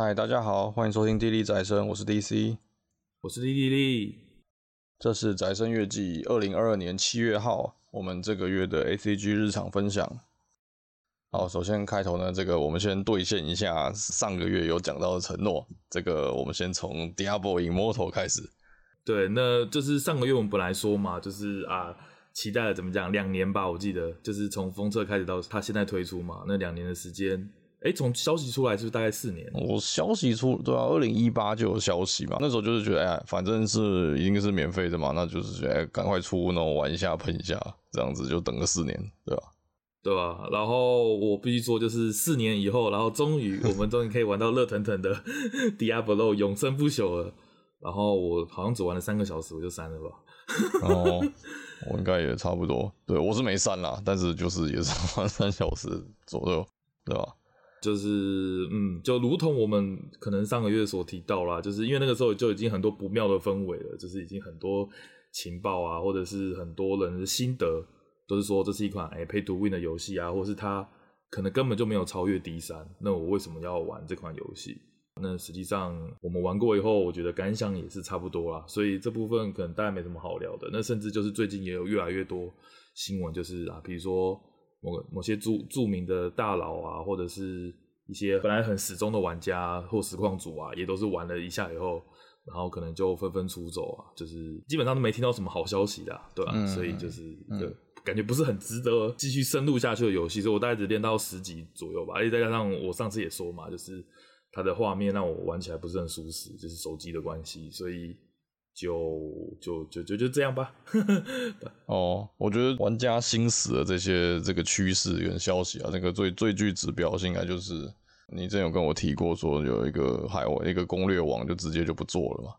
嗨，大家好，欢迎收听《地利宅生》，我是 DC，我是莉莉莉。这是宅生月记二零二二年七月号，我们这个月的 ACG 日常分享。好，首先开头呢，这个我们先兑现一下上个月有讲到的承诺。这个我们先从 Diablo Immortal 开始。对，那就是上个月我们本来说嘛，就是啊，期待了怎么讲，两年吧，我记得就是从封测开始到它现在推出嘛，那两年的时间。哎，从消息出来就是大概四年。我消息出对啊，二零一八就有消息嘛。那时候就是觉得，哎，反正是一定是免费的嘛，那就是觉得赶快出，那我玩一下，喷一下，这样子就等个四年，对吧？对吧？然后我必须说，就是四年以后，然后终于我们终于可以玩到热腾腾的 Diablo 永生不朽了。然后我好像只玩了三个小时，我就删了吧。哦，我应该也差不多。对，我是没删啦，但是就是也是玩三小时左右，对吧？就是嗯，就如同我们可能上个月所提到啦，就是因为那个时候就已经很多不妙的氛围了，就是已经很多情报啊，或者是很多人的心得都是说这是一款哎 pay to win 的游戏啊，或是它可能根本就没有超越 D3，那我为什么要玩这款游戏？那实际上我们玩过以后，我觉得感想也是差不多啦，所以这部分可能大家没什么好聊的。那甚至就是最近也有越来越多新闻，就是啊，比如说。某某些著著名的大佬啊，或者是一些本来很死忠的玩家或实况组啊，也都是玩了一下以后，然后可能就纷纷出走啊，就是基本上都没听到什么好消息的，啊，对吧，啊？嗯、所以就是一个感觉不是很值得继续深入下去的游戏，所以我大概只练到十级左右吧，而且再加上我上次也说嘛，就是它的画面让我玩起来不是很舒适，就是手机的关系，所以。就就就就就这样吧。哦，我觉得玩家心死的这些这个趋势跟消息啊，那个最最具指标性，应该就是你之前有跟我提过，说有一个海外一个攻略网就直接就不做了嘛。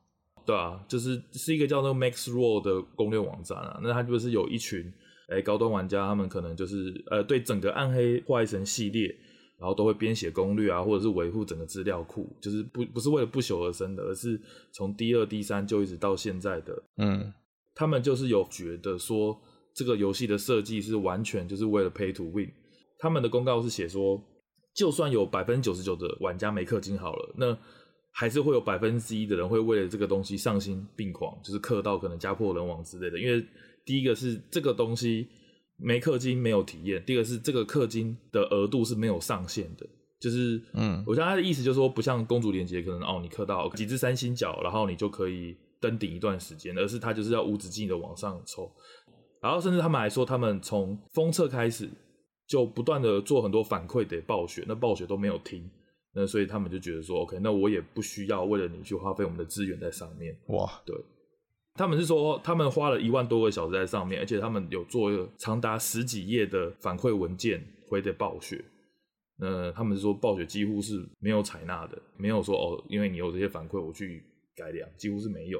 对啊，就是是一个叫做 Max Roll 的攻略网站啊，那它就是有一群哎、欸、高端玩家，他们可能就是呃对整个暗黑破坏神系列。然后都会编写攻略啊，或者是维护整个资料库，就是不不是为了不朽而生的，而是从第二第三就一直到现在的。嗯，他们就是有觉得说这个游戏的设计是完全就是为了 Pay to Win。他们的公告是写说，就算有百分之九十九的玩家没氪金好了，那还是会有百分之一的人会为了这个东西丧心病狂，就是氪到可能家破人亡之类的。因为第一个是这个东西。没氪金没有体验。第二个是这个氪金的额度是没有上限的，就是，嗯，我想他的意思就是说，不像公主连接可能哦，你氪到几只三星角，然后你就可以登顶一段时间，而是他就是要无止境的往上抽。然后甚至他们还说，他们从封测开始就不断的做很多反馈给暴雪，那暴雪都没有听，那所以他们就觉得说，OK，那我也不需要为了你去花费我们的资源在上面。哇，对。他们是说，他们花了一万多个小时在上面，而且他们有做长达十几页的反馈文件回给暴雪。那他们是说，暴雪几乎是没有采纳的，没有说哦，因为你有这些反馈，我去改良，几乎是没有。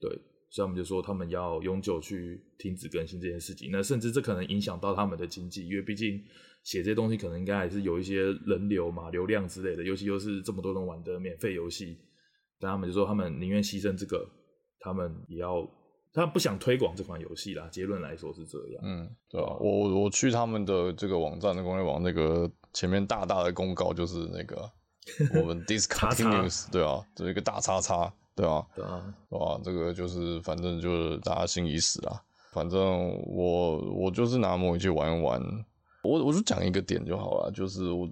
对，所以他们就说，他们要永久去停止更新这件事情。那甚至这可能影响到他们的经济，因为毕竟写这些东西可能应该还是有一些人流嘛、流量之类的，尤其又是这么多人玩的免费游戏。但他们就说，他们宁愿牺牲这个。他们也要，他不想推广这款游戏啦。结论来说是这样。嗯，对啊，我我去他们的这个网站的攻略网，那个前面大大的公告就是那个 我们 discontinues，对啊，就一个大叉叉，对啊，对啊，哇，这个就是反正就是大家心已死啦。反正我我就是拿模拟器玩一玩，我我就讲一个点就好了，就是我。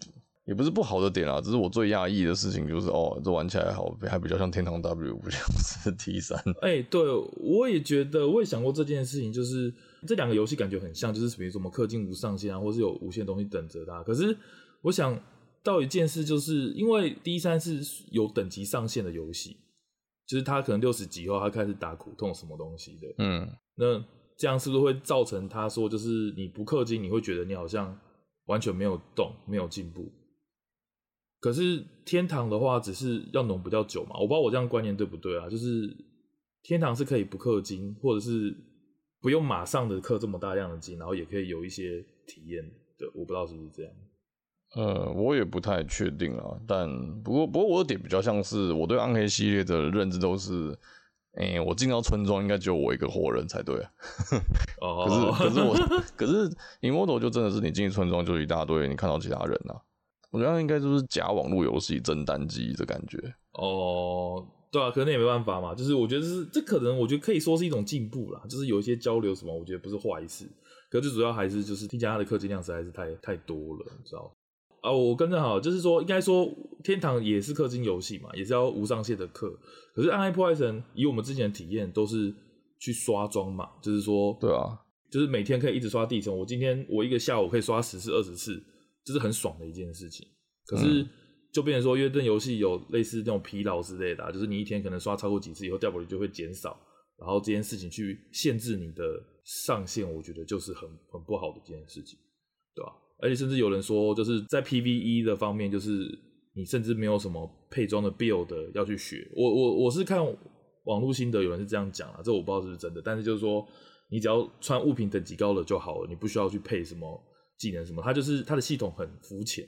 也不是不好的点啊，只是我最讶异的事情就是，哦，这玩起来好，还比较像天堂 W，不像是 T 三。哎，对，我也觉得，我也想过这件事情，就是这两个游戏感觉很像，就是比如说什么氪金无上限啊，或是有无限东西等着它。可是我想到一件事，就是因为 D 三是有等级上限的游戏，就是它可能六十级后，它开始打苦痛什么东西的。嗯，那这样是不是会造成他说，就是你不氪金，你会觉得你好像完全没有动，没有进步？可是天堂的话，只是要浓比较久嘛，我不知道我这样观念对不对啊？就是天堂是可以不氪金，或者是不用马上的氪这么大量的金，然后也可以有一些体验的，我不知道是不是这样。呃，我也不太确定啊，但不过不过我的点比较像是我对暗黑系列的认知都是，哎、欸，我进到村庄应该只有我一个活人才对啊。哦，可是可是我可是 Immortal 就真的是你进村庄就一大堆，你看到其他人啊。我觉得应该就是假网络游戏真单机的感觉。哦，对啊，可能也没办法嘛。就是我觉得是这可能，我觉得可以说是一种进步啦。就是有一些交流什么，我觉得不是坏事。可是最主要还是就是听起来它的氪金量实在是太太多了，你知道？啊，我跟正好，就是说应该说天堂也是氪金游戏嘛，也是要无上限的氪。可是暗黑破坏神以我们之前的体验都是去刷装嘛，就是说，对啊，就是每天可以一直刷地层。我今天我一个下午可以刷十次、二十次。这是很爽的一件事情，可是就变成说，因为这游戏有类似那种疲劳之类的、啊，就是你一天可能刷超过几次以后，掉宝率就会减少，然后这件事情去限制你的上限，我觉得就是很很不好的一件事情，对吧？而且甚至有人说，就是在 PVE 的方面，就是你甚至没有什么配装的 build 要去学。我我我是看网络心得，有人是这样讲啊，这我不知道是不是真的，但是就是说，你只要穿物品等级高了就好了，你不需要去配什么。技能什么？它就是它的系统很肤浅，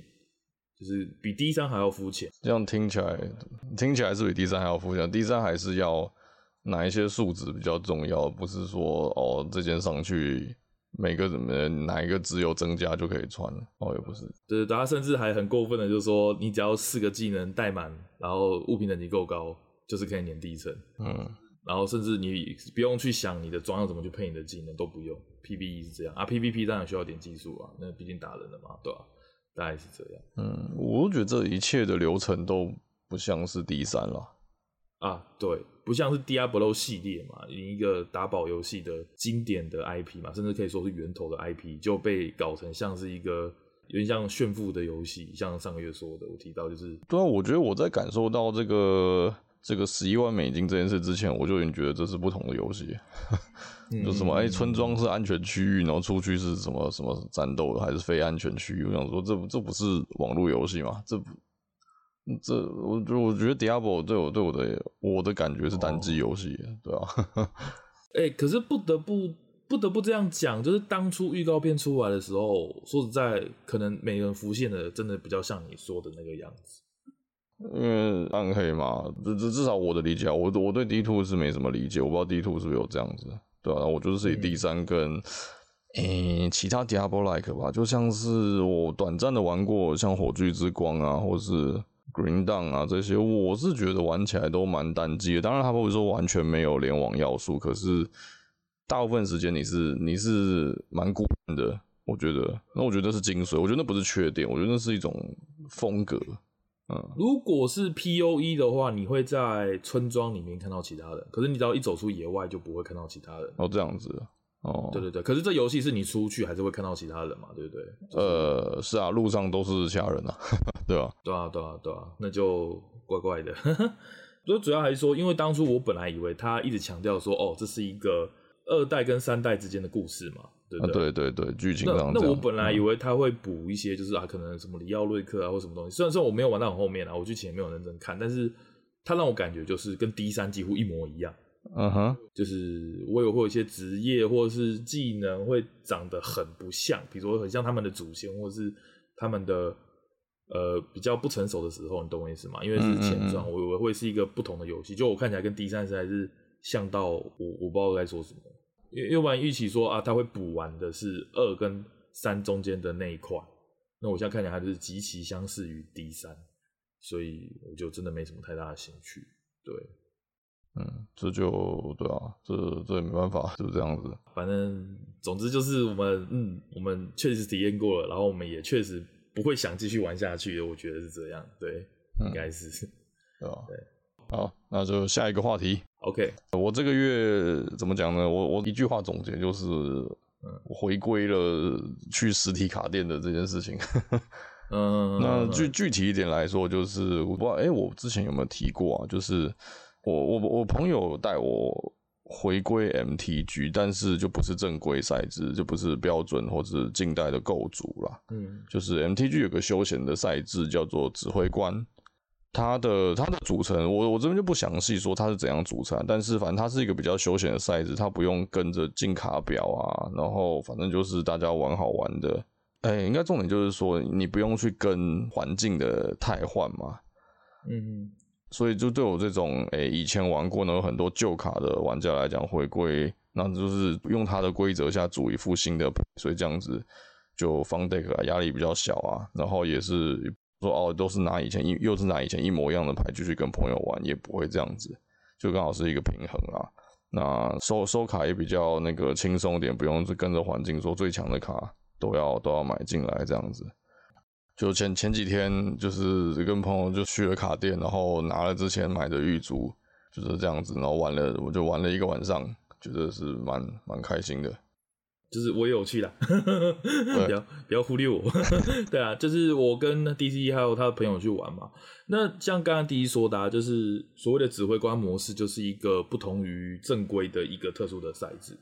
就是比 D 三还要肤浅。这样听起来，听起来是比 D 三还要肤浅。D 三还是要哪一些数值比较重要？不是说哦，这件上去每个怎么哪一个只有增加就可以穿哦，也不是。对，大家甚至还很过分的，就是说你只要四个技能带满，然后物品等级够高，就是可以碾第一层。嗯。然后甚至你不用去想你的装要怎么去配你的技能都不用，PVE 是这样啊，PVP 当然需要点技术啊，那毕竟打人的嘛，对吧、啊？大概是这样。嗯，我觉得这一切的流程都不像是 D 三了啊，对，不像是 Diablo 系列嘛，一个打宝游戏的经典的 IP 嘛，甚至可以说是源头的 IP，就被搞成像是一个有点像炫富的游戏，像上个月说的，我提到就是，对啊，我觉得我在感受到这个。这个十一万美金这件事之前，我就已经觉得这是不同的游戏。就什么哎、欸，村庄是安全区域，然后出去是什么什么战斗的，还是非安全区域？我想说这，这这不是网络游戏吗？这不，这我就我觉得 Diablo 对我对我的我的感觉是单机游戏，哦、对啊。哎、欸，可是不得不不得不这样讲，就是当初预告片出来的时候，说实在，可能每个人浮现的真的比较像你说的那个样子。因为暗黑嘛，至至至少我的理解，我我对 D two 是没什么理解，我不知道 D two 是不是有这样子，对啊，我就是以第三跟诶、其他 Diablo like 吧，就像是我短暂的玩过像火炬之光啊，或是 Green Down 啊这些，我是觉得玩起来都蛮单机的。当然，它不会说完全没有联网要素，可是大部分时间你是你是蛮孤单的，我觉得。那我觉得是精髓，我觉得那不是缺点，我觉得那是一种风格。嗯，如果是 P O E 的话，你会在村庄里面看到其他人，可是你只要一走出野外，就不会看到其他人。哦，这样子。哦，对对对。可是这游戏是你出去还是会看到其他人嘛？对不对？就是、呃，是啊，路上都是其他人啊，对吧、啊？对啊，对啊，对啊，那就怪怪的。所以主要还是说，因为当初我本来以为他一直强调说，哦，这是一个二代跟三代之间的故事嘛。对，对，对对对，剧情上那，那我本来以为他会补一些，就是啊，可能什么里奥瑞克啊，或什么东西。虽然说我没有玩到很后面啊，我剧情也没有认真看，但是他让我感觉就是跟 D 三几乎一模一样。嗯哼，就是我有会有一些职业或者是技能会长得很不像，比如说很像他们的祖先，或者是他们的呃比较不成熟的时候，你懂我意思吗？因为是前传，我以为会是一个不同的游戏，就我看起来跟 D 三实在是像到我我不知道该说什么。要不然预期说啊，他会补完的是二跟三中间的那一块，那我现在看起来还是极其相似于 D 三，所以我就真的没什么太大的兴趣。对，嗯，这就对啊，这这也没办法，就是这样子。反正总之就是我们，嗯，我们确实体验过了，然后我们也确实不会想继续玩下去的，我觉得是这样。对，应该是，嗯、对吧？对。好，那就下一个话题。OK，我这个月怎么讲呢？我我一句话总结就是，我回归了去实体卡店的这件事情。嗯，那具具体一点来说，就是我不知道，哎，我之前有没有提过啊？就是我我我朋友带我回归 MTG，但是就不是正规赛制，就不是标准或者是近代的构筑啦。嗯，就是 MTG 有个休闲的赛制叫做指挥官。它的它的组成，我我这边就不详细说它是怎样组成，但是反正它是一个比较休闲的赛制，它不用跟着进卡表啊，然后反正就是大家玩好玩的。哎、欸，应该重点就是说你不用去跟环境的太换嘛。嗯，所以就对我这种哎、欸、以前玩过呢有很多旧卡的玩家来讲，回归那就是用它的规则下组一副新的，所以这样子就 fun deck 啊压力比较小啊，然后也是。说哦，都是拿以前一又是拿以前一模一样的牌继续跟朋友玩，也不会这样子，就刚好是一个平衡啊。那收收卡也比较那个轻松点，不用跟着环境说最强的卡都要都要买进来这样子。就前前几天就是跟朋友就去了卡店，然后拿了之前买的玉珠，就是这样子，然后玩了我就玩了一个晚上，觉得是蛮蛮开心的。就是我也有去啦，不要不要忽略我。对啊，就是我跟 DC 还有他的朋友去玩嘛。那像刚刚 DC 说的，啊，就是所谓的指挥官模式，就是一个不同于正规的一个特殊的赛制。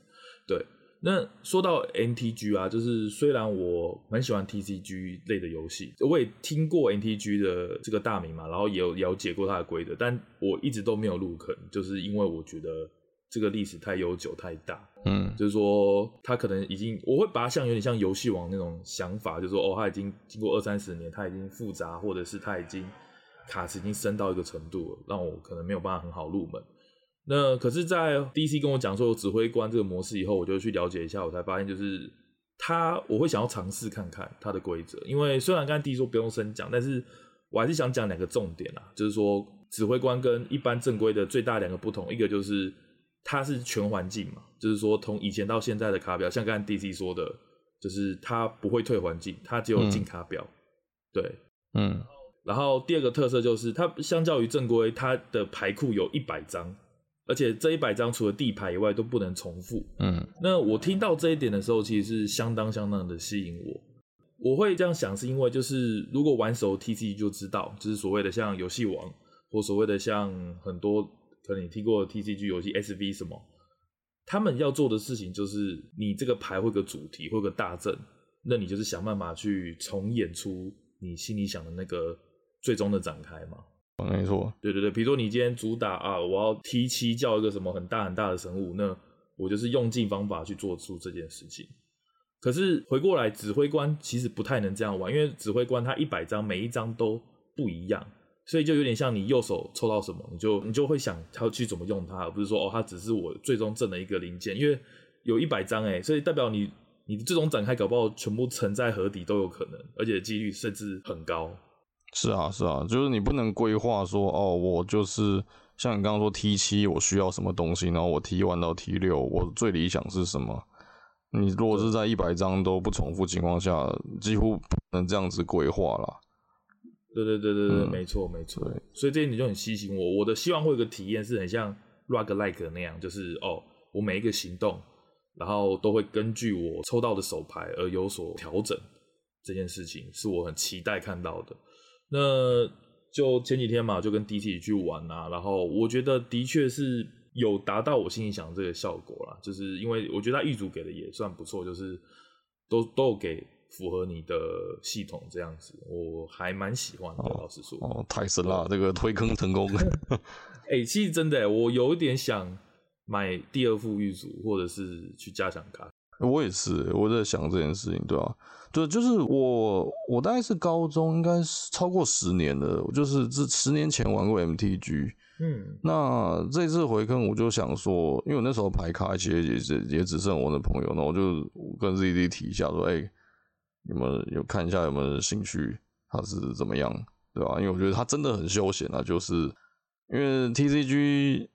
对，那说到 NTG 啊，就是虽然我蛮喜欢 TCG 类的游戏，我也听过 NTG 的这个大名嘛，然后也有了解过它的规则，但我一直都没有入坑，就是因为我觉得。这个历史太悠久太大，嗯，就是说他可能已经，我会把它像有点像游戏王那种想法，就是说哦，他已经经过二三十年，他已经复杂，或者是他已经卡池已经深到一个程度了，让我可能没有办法很好入门。那可是，在 DC 跟我讲说有指挥官这个模式以后，我就去了解一下，我才发现就是他，我会想要尝试看看他的规则，因为虽然刚才 DC 说不用深讲，但是我还是想讲两个重点啊，就是说指挥官跟一般正规的最大两个不同，一个就是。它是全环境嘛，就是说从以前到现在的卡表，像刚才 DC 说的，就是它不会退环境，它只有进卡表。嗯、对，嗯。然后第二个特色就是，它相较于正规，它的牌库有一百张，而且这一百张除了地牌以外都不能重复。嗯。那我听到这一点的时候，其实是相当相当的吸引我。我会这样想，是因为就是如果玩熟 TCG 就知道，就是所谓的像游戏王，或所谓的像很多。可能你听过 TCG 游戏 SV 什么？他们要做的事情就是，你这个牌会有个主题，会有个大阵，那你就是想办法去重演出你心里想的那个最终的展开嘛。没错，对对对，比如说你今天主打啊，我要 T 七叫一个什么很大很大的神物，那我就是用尽方法去做出这件事情。可是回过来，指挥官其实不太能这样玩，因为指挥官他一百张，每一张都不一样。所以就有点像你右手抽到什么，你就你就会想要去怎么用它，而不是说哦，它只是我最终挣的一个零件。因为有一百张诶，所以代表你你最终展开搞不好全部沉在河底都有可能，而且几率甚至很高。是啊，是啊，就是你不能规划说哦，我就是像你刚刚说 T 七，我需要什么东西，然后我 T 1到 T 六，我最理想是什么？你如果是在一百张都不重复情况下，几乎不能这样子规划了。对对对对对，嗯、没错没错，所以这一点就很吸引我。我的希望会有个体验是很像 roguelike 那样，就是哦，我每一个行动，然后都会根据我抽到的手牌而有所调整。这件事情是我很期待看到的。那就前几天嘛，就跟 DC 去玩啊，然后我觉得的确是有达到我心里想的这个效果啦，就是因为我觉得他一组给的也算不错，就是都都有给。符合你的系统这样子，我还蛮喜欢的。哦、老实说，哦，太神了，这个推坑成功。哎、欸，其实真的，我有一点想买第二副玉组，或者是去加强卡。我也是，我在想这件事情，对啊，对，就是我，我大概是高中，应该是超过十年了，我就是这十年前玩过 MTG。嗯，那这次回坑，我就想说，因为我那时候排卡其实也是也只剩我的朋友，那我就跟 ZD 提一下说，哎、欸。有没有有看一下有没有兴趣？他是怎么样，对吧？因为我觉得他真的很休闲啊，就是因为 TCG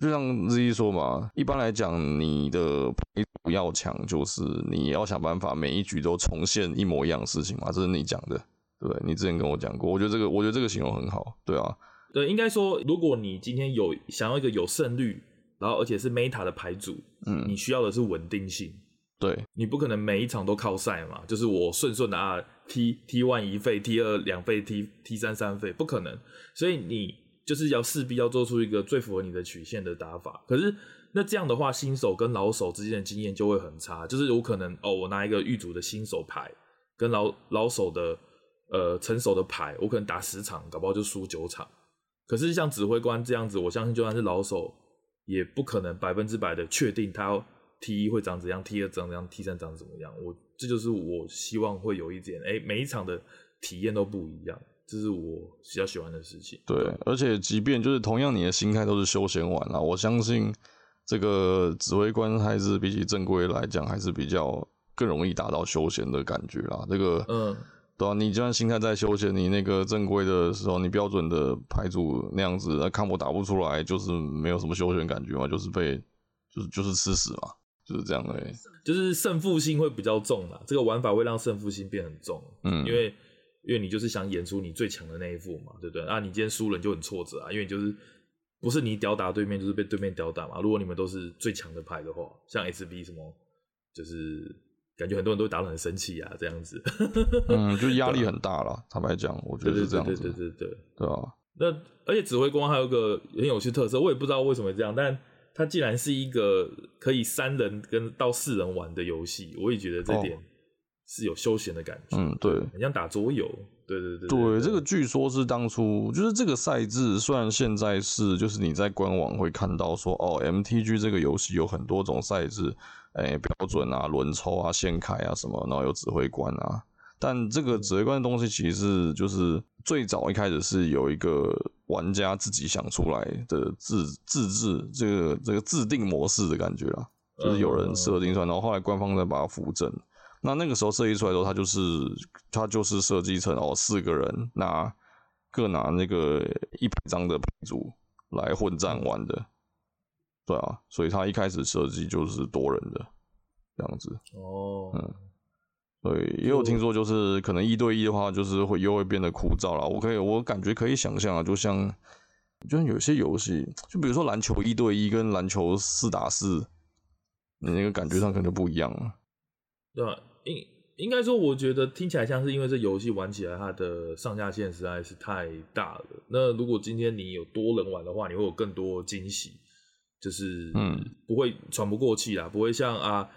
就像 Z 说嘛，一般来讲，你的牌不要强，就是你要想办法每一局都重现一模一样的事情嘛，这是你讲的，对？你之前跟我讲过，我觉得这个我觉得这个形容很好，对啊，对，应该说，如果你今天有想要一个有胜率，然后而且是 Meta 的牌组，嗯，你需要的是稳定性。对，你不可能每一场都靠赛嘛，就是我顺顺的啊，T T one 一费，T 二两费，T T 三三费，不可能。所以你就是要势必要做出一个最符合你的曲线的打法。可是那这样的话，新手跟老手之间的经验就会很差。就是有可能哦，我拿一个预组的新手牌，跟老老手的呃成熟的牌，我可能打十场，搞不好就输九场。可是像指挥官这样子，我相信就算是老手，也不可能百分之百的确定他要。T 一会长怎样？T 二长怎样？T 三长怎么样？我这就是我希望会有一点，哎、欸，每一场的体验都不一样，这是我比较喜欢的事情。对，而且即便就是同样你的心态都是休闲玩啦，我相信这个指挥官还是比起正规来讲，还是比较更容易达到休闲的感觉啦。这个，嗯，对啊，你就算心态再休闲，你那个正规的时候，你标准的牌组那样子，那 combo 打不出来，就是没有什么休闲感觉嘛，就是被就是就是吃屎嘛，就是这样的、欸，就是胜负心会比较重啦，这个玩法会让胜负心变很重，嗯，因为因为你就是想演出你最强的那一副嘛，对不对？啊，你今天输了你就很挫折啊，因为你就是不是你吊打对面，就是被对面吊打嘛。如果你们都是最强的牌的话，像 SB 什么，就是。感觉很多人都会打得很生气啊，这样子。嗯，就压力 很大了。坦白讲，我觉得是这样子。对对对对对，对啊。那而且指挥官还有个很有趣特色，我也不知道为什么这样，但它既然是一个可以三人跟到四人玩的游戏，我也觉得这点是有休闲的感觉。嗯，对，很像打桌游。对对对。对，这个据说是当初就是这个赛制，虽然现在是就是你在官网会看到说哦，MTG 这个游戏有很多种赛制。哎、欸，标准啊，轮抽啊，现开啊，什么，然后有指挥官啊。但这个指挥官的东西，其实是就是最早一开始是有一个玩家自己想出来的自自制这个这个自定模式的感觉啦，就是有人设定出来，然后后来官方再把它扶正。那那个时候设计出来的时候，它就是它就是设计成哦，四个人拿各拿那个一百张的牌组来混战玩的。对啊，所以它一开始设计就是多人的这样子哦，嗯，对，也有听说就是可能一对一的话，就是会又会变得枯燥了。我可以，我感觉可以想象啊，就像就像有些游戏，就比如说篮球一对一跟篮球四打四，你那个感觉上可能就不一样了。对啊，应应该说，我觉得听起来像是因为这游戏玩起来它的上下限实在是太大了。那如果今天你有多人玩的话，你会有更多惊喜。就是嗯，不会喘不过气啦，不会像啊，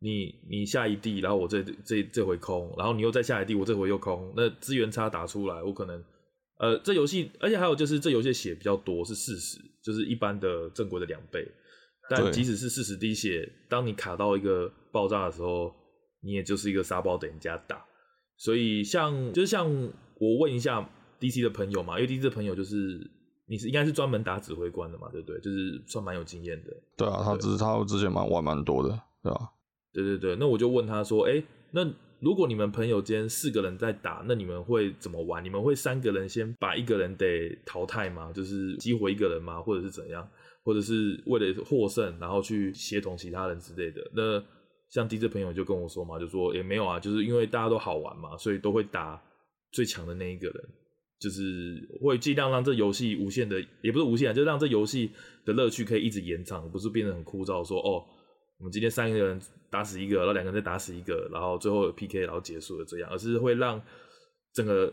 你你下一地，然后我这这这回空，然后你又再下一地，我这回又空，那资源差打出来，我可能呃，这游戏，而且还有就是这游戏血比较多，是四十，就是一般的正规的两倍，但即使是四十滴血，当你卡到一个爆炸的时候，你也就是一个沙包等人家打，所以像就是像我问一下 DC 的朋友嘛，因为 DC 的朋友就是。你是应该是专门打指挥官的嘛，对不对？就是算蛮有经验的。对啊，他之他之前蛮玩蛮多的，对啊。对对对，那我就问他说，哎，那如果你们朋友间四个人在打，那你们会怎么玩？你们会三个人先把一个人得淘汰吗？就是激活一个人吗？或者是怎样？或者是为了获胜，然后去协同其他人之类的？那像 DJ 朋友就跟我说嘛，就说也没有啊，就是因为大家都好玩嘛，所以都会打最强的那一个人。就是会尽量让这游戏无限的，也不是无限啊，就让这游戏的乐趣可以一直延长，不是变得很枯燥。说哦，我们今天三个人打死一个，然后两个人再打死一个，然后最后 PK，然后结束了这样，而是会让整个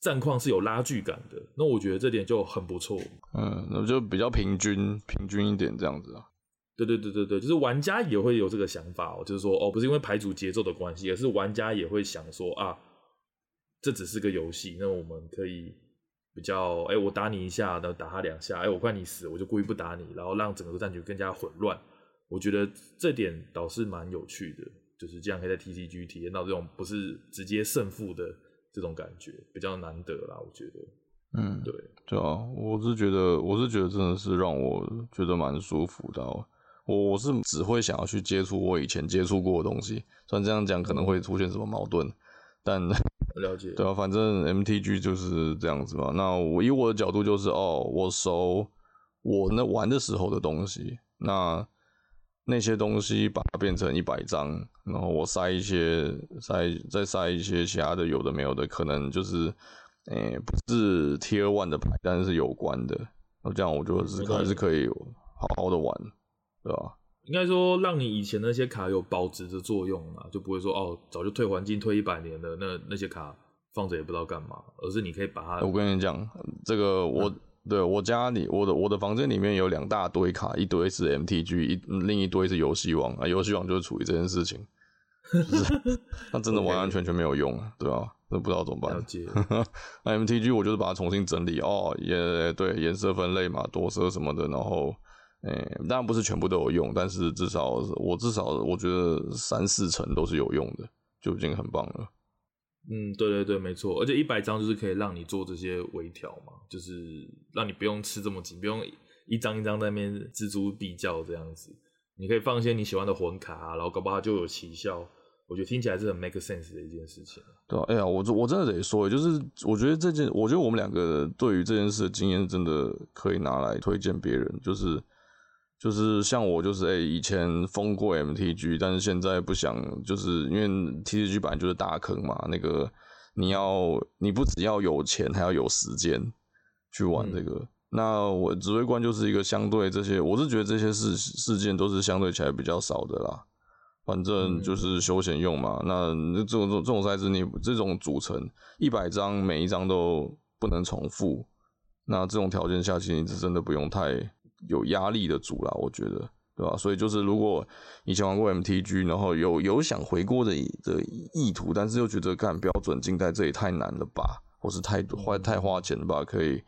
战况是有拉锯感的。那我觉得这点就很不错。嗯，那就比较平均，平均一点这样子啊。对对对对对，就是玩家也会有这个想法哦，就是说哦，不是因为排组节奏的关系，而是玩家也会想说啊。这只是个游戏，那我们可以比较，哎，我打你一下，然后打他两下，哎，我快你死，我就故意不打你，然后让整个战局更加混乱。我觉得这点倒是蛮有趣的，就是这样可以在 TCG 体验到这种不是直接胜负的这种感觉，比较难得啦。我觉得，嗯，对，对啊，我是觉得，我是觉得真的是让我觉得蛮舒服的。我我是只会想要去接触我以前接触过的东西，虽然这样讲可能会出现什么矛盾，但。了解，对啊，反正 MTG 就是这样子嘛。那我以我的角度就是，哦，我熟我那玩的时候的东西，那那些东西把它变成一百张，然后我塞一些塞再塞一些其他的有的没有的，可能就是，诶、欸，不是 Tier One 的牌，但是是有关的，那这样我就是还是可以好好的玩，对吧？应该说，让你以前那些卡有保值的作用嘛，就不会说哦，早就退环境退一百年了，那那些卡放着也不知道干嘛，而是你可以把它。我跟你讲，这个我、嗯、对我家里我的我的房间里面有两大堆卡，一堆是 MTG，一另一堆是游戏王啊，游戏王就是处于这件事情，就是 那真的完完全全没有用啊，对吧？那不知道怎么办。那 MTG 我就是把它重新整理哦，也对，颜色分类嘛，多色什么的，然后。诶、欸，当然不是全部都有用，但是至少我至少我觉得三四成都是有用的，就已经很棒了。嗯，对对对，没错，而且一百张就是可以让你做这些微调嘛，就是让你不用吃这么紧，不用一张一张在那边錙铢必较这样子，你可以放一些你喜欢的魂卡啊，然后搞不好就有奇效，我觉得听起来是很 make sense 的一件事情。对啊，哎呀，我我真的得说，就是我觉得这件，我觉得我们两个对于这件事的经验，真的可以拿来推荐别人。就是就是像我，就是哎、欸，以前封过 MTG，但是现在不想，就是因为 TCG 本来就是大坑嘛。那个你要，你不只要有钱，还要有时间去玩这个。嗯、那我指挥官就是一个相对这些，我是觉得这些事事件都是相对起来比较少的啦。反正就是休闲用嘛，嗯、那这种这种赛制，你这种组成一百张，每一张都不能重复，那这种条件下，其实你是真的不用太有压力的组啦，我觉得，对吧？所以就是如果以前玩过 MTG，然后有有想回锅的的意图，但是又觉得干标准镜在这里太难了吧，或是太花太花钱了吧，可以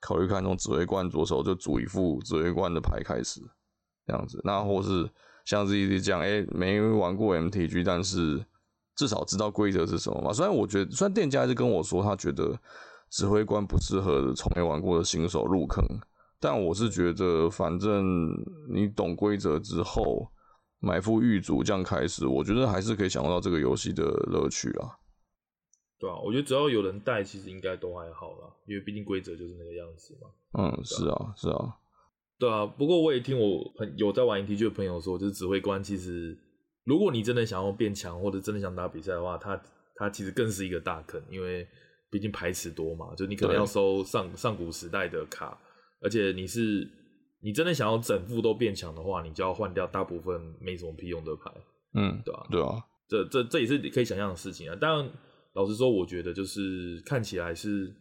考虑看那种指挥官左手就组一副指挥官的牌开始，这样子，那或是。像 ZZ 这样，哎、没玩过 MTG，但是至少知道规则是什么嘛。虽然我觉得，虽然店家一直跟我说他觉得指挥官不适合从没玩过的新手入坑，但我是觉得，反正你懂规则之后，买副预组这样开始，我觉得还是可以享受到这个游戏的乐趣啊。对啊，我觉得只要有人带，其实应该都还好啦，因为毕竟规则就是那个样子嘛。嗯，是啊，是啊。对啊，不过我也听我朋有在玩 ETG 的朋友说，就是指挥官其实，如果你真的想要变强，或者真的想打比赛的话，他他其实更是一个大坑，因为毕竟牌池多嘛，就你可能要收上上古时代的卡，而且你是你真的想要整副都变强的话，你就要换掉大部分没什么屁用的牌，嗯，对啊，对啊，这这这也是你可以想象的事情啊。当然，老实说，我觉得就是看起来是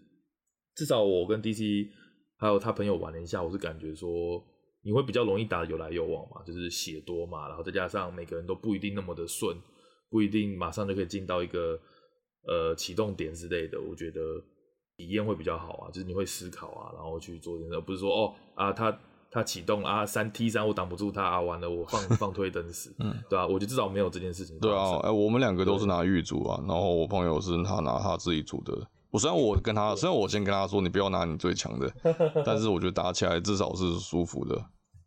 至少我跟 DC。还有他朋友玩了一下，我是感觉说你会比较容易打有来有往嘛，就是血多嘛，然后再加上每个人都不一定那么的顺，不一定马上就可以进到一个呃启动点之类的，我觉得体验会比较好啊，就是你会思考啊，然后去做，而不是说哦啊他他启动啊三 T 三我挡不住他啊，完了我放 放推灯死，嗯，对啊，我觉得至少没有这件事情。对啊，哎、欸，我们两个都是拿玉组啊，然后我朋友是他拿他自己组的。我虽然我跟他，虽然我先跟他说，你不要拿你最强的，但是我觉得打起来至少是舒服的，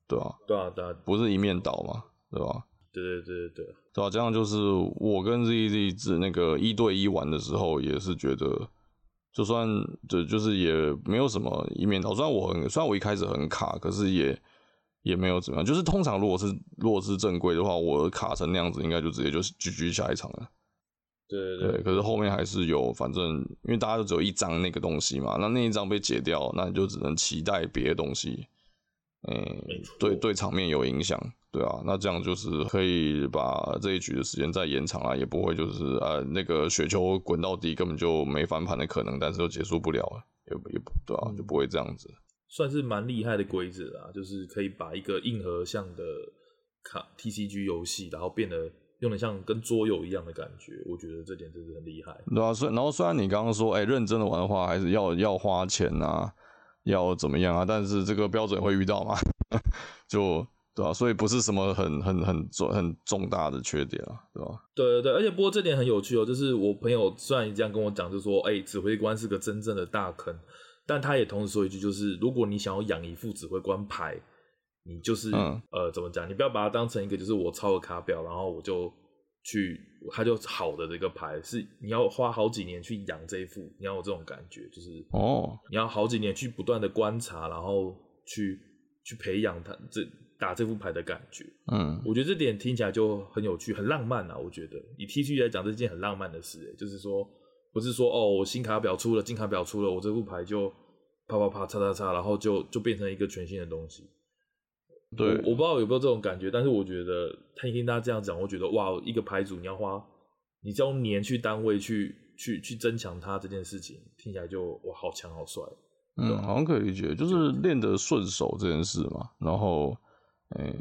对吧？对啊，对啊，不是一面倒嘛，对吧？对对对对对啊，这样就是我跟 ZZ 是那个一对一玩的时候，也是觉得，就算对就是也没有什么一面倒。虽然我很，虽然我一开始很卡，可是也也没有怎么样。就是通常如果是如果是正规的话，我卡成那样子，应该就直接就是 GG 下一场了。对对，对，可是后面还是有，反正因为大家都只有一张那个东西嘛，那那一张被解掉，那你就只能期待别的东西，嗯，对对场面有影响，对啊，那这样就是可以把这一局的时间再延长啊，也不会就是呃那个雪球滚到底根本就没翻盘的可能，但是又结束不了，也也不对啊，就不会这样子，算是蛮厉害的规则啊，就是可以把一个硬核向的卡 TCG 游戏，然后变得。用的像跟桌游一样的感觉，我觉得这点真是很厉害。对啊，虽然然后虽然你刚刚说，哎、欸，认真的玩的话，还是要要花钱啊，要怎么样啊？但是这个标准会遇到吗？就对啊，所以不是什么很很很重很重大的缺点啊，对吧？对对对，而且不过这点很有趣哦，就是我朋友虽然这样跟我讲，就说，哎、欸，指挥官是个真正的大坑，但他也同时说一句，就是如果你想要养一副指挥官牌。你就是、嗯、呃，怎么讲？你不要把它当成一个，就是我抄个卡表，然后我就去，他就好的这个牌，是你要花好几年去养这一副，你要有这种感觉，就是哦，你要好几年去不断的观察，然后去去培养它这打这副牌的感觉。嗯，我觉得这点听起来就很有趣，很浪漫啊！我觉得以 TCG 来讲，这是件很浪漫的事，就是说不是说哦，我新卡表出了，金卡表出了，我这副牌就啪啪啪，擦擦擦，然后就就变成一个全新的东西。对，我，我不知道有没有这种感觉，但是我觉得听听大家这样讲，我觉得哇，一个牌组你要花，你只要用年去单位去去去增强它这件事情，听起来就哇好强好帅。嗯，好像可以理解，就是练得顺手这件事嘛。然后，呃、欸，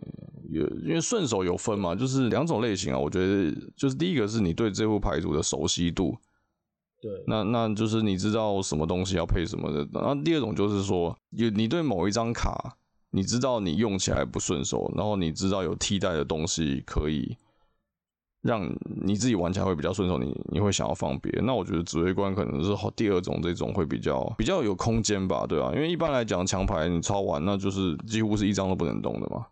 有因为顺手有分嘛，就是两种类型啊。我觉得就是第一个是你对这副牌组的熟悉度，对，那那就是你知道什么东西要配什么的。然后第二种就是说，有你对某一张卡。你知道你用起来不顺手，然后你知道有替代的东西可以让你自己玩起来会比较顺手，你你会想要放别。那我觉得指挥官可能是第二种这种会比较比较有空间吧，对啊，因为一般来讲强牌你抄完那就是几乎是一张都不能动的嘛。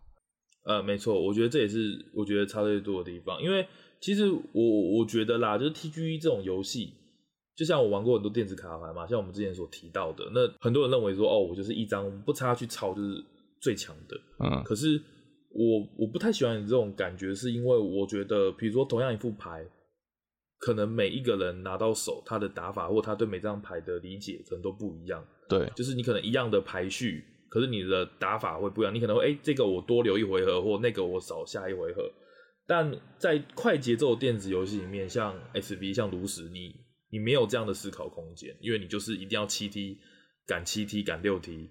呃，没错，我觉得这也是我觉得差最多的地方，因为其实我我觉得啦，就是 TGE 这种游戏，就像我玩过很多电子卡牌嘛，像我们之前所提到的，那很多人认为说，哦，我就是一张不差去抄就是最强的。嗯，可是我我不太喜欢你这种感觉，是因为我觉得，比如说同样一副牌，可能每一个人拿到手，他的打法或他对每张牌的理解可能都不一样。对，就是你可能一样的排序，可是你的打法会不一样。你可能会，哎、这个我多留一回合，或那个我少下一回合。但在快节奏电子游戏里面，像 SV 像炉石，你你没有这样的思考空间，因为你就是一定要七 T 赶七 T 赶六 T，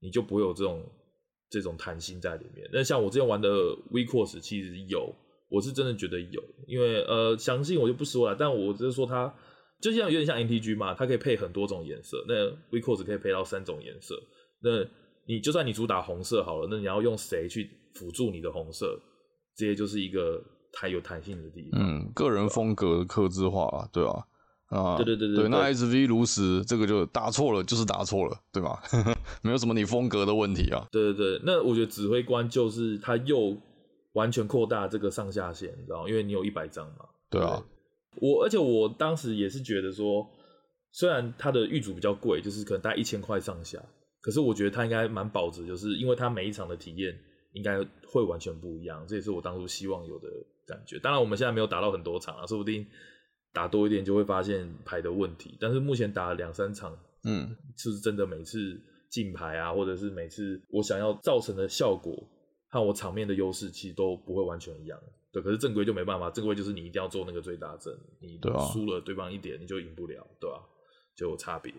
你就不会有这种这种弹性在里面。那像我之前玩的 V-Course 其实有，我是真的觉得有，因为呃详细我就不说了，但我只是说它就像有点像 N T G 嘛，它可以配很多种颜色，那 V-Course 可以配到三种颜色，那你就算你主打红色好了，那你要用谁去辅助你的红色？这些就是一个太有弹性的地方。嗯，个人风格的克制化啊，对吧？啊，对对对对，对。那 SV 炉石这个就打错了，就是打错了，对吧？没有什么你风格的问题啊。对对对，那我觉得指挥官就是他又完全扩大这个上下限，你知道吗？因为你有一百张嘛。对啊。我而且我当时也是觉得说，虽然它的预组比较贵，就是可能大概一千块上下，可是我觉得他应该蛮保值，就是因为他每一场的体验。应该会完全不一样，这也是我当初希望有的感觉。当然，我们现在没有打到很多场啊，说不定打多一点就会发现牌的问题。但是目前打了两三场，嗯，是不是真的每次进牌啊，或者是每次我想要造成的效果和我场面的优势，其实都不会完全一样。对，可是正规就没办法，正规就是你一定要做那个最大阵，你输了对方一点，你就赢不了，对吧、啊？就有差别。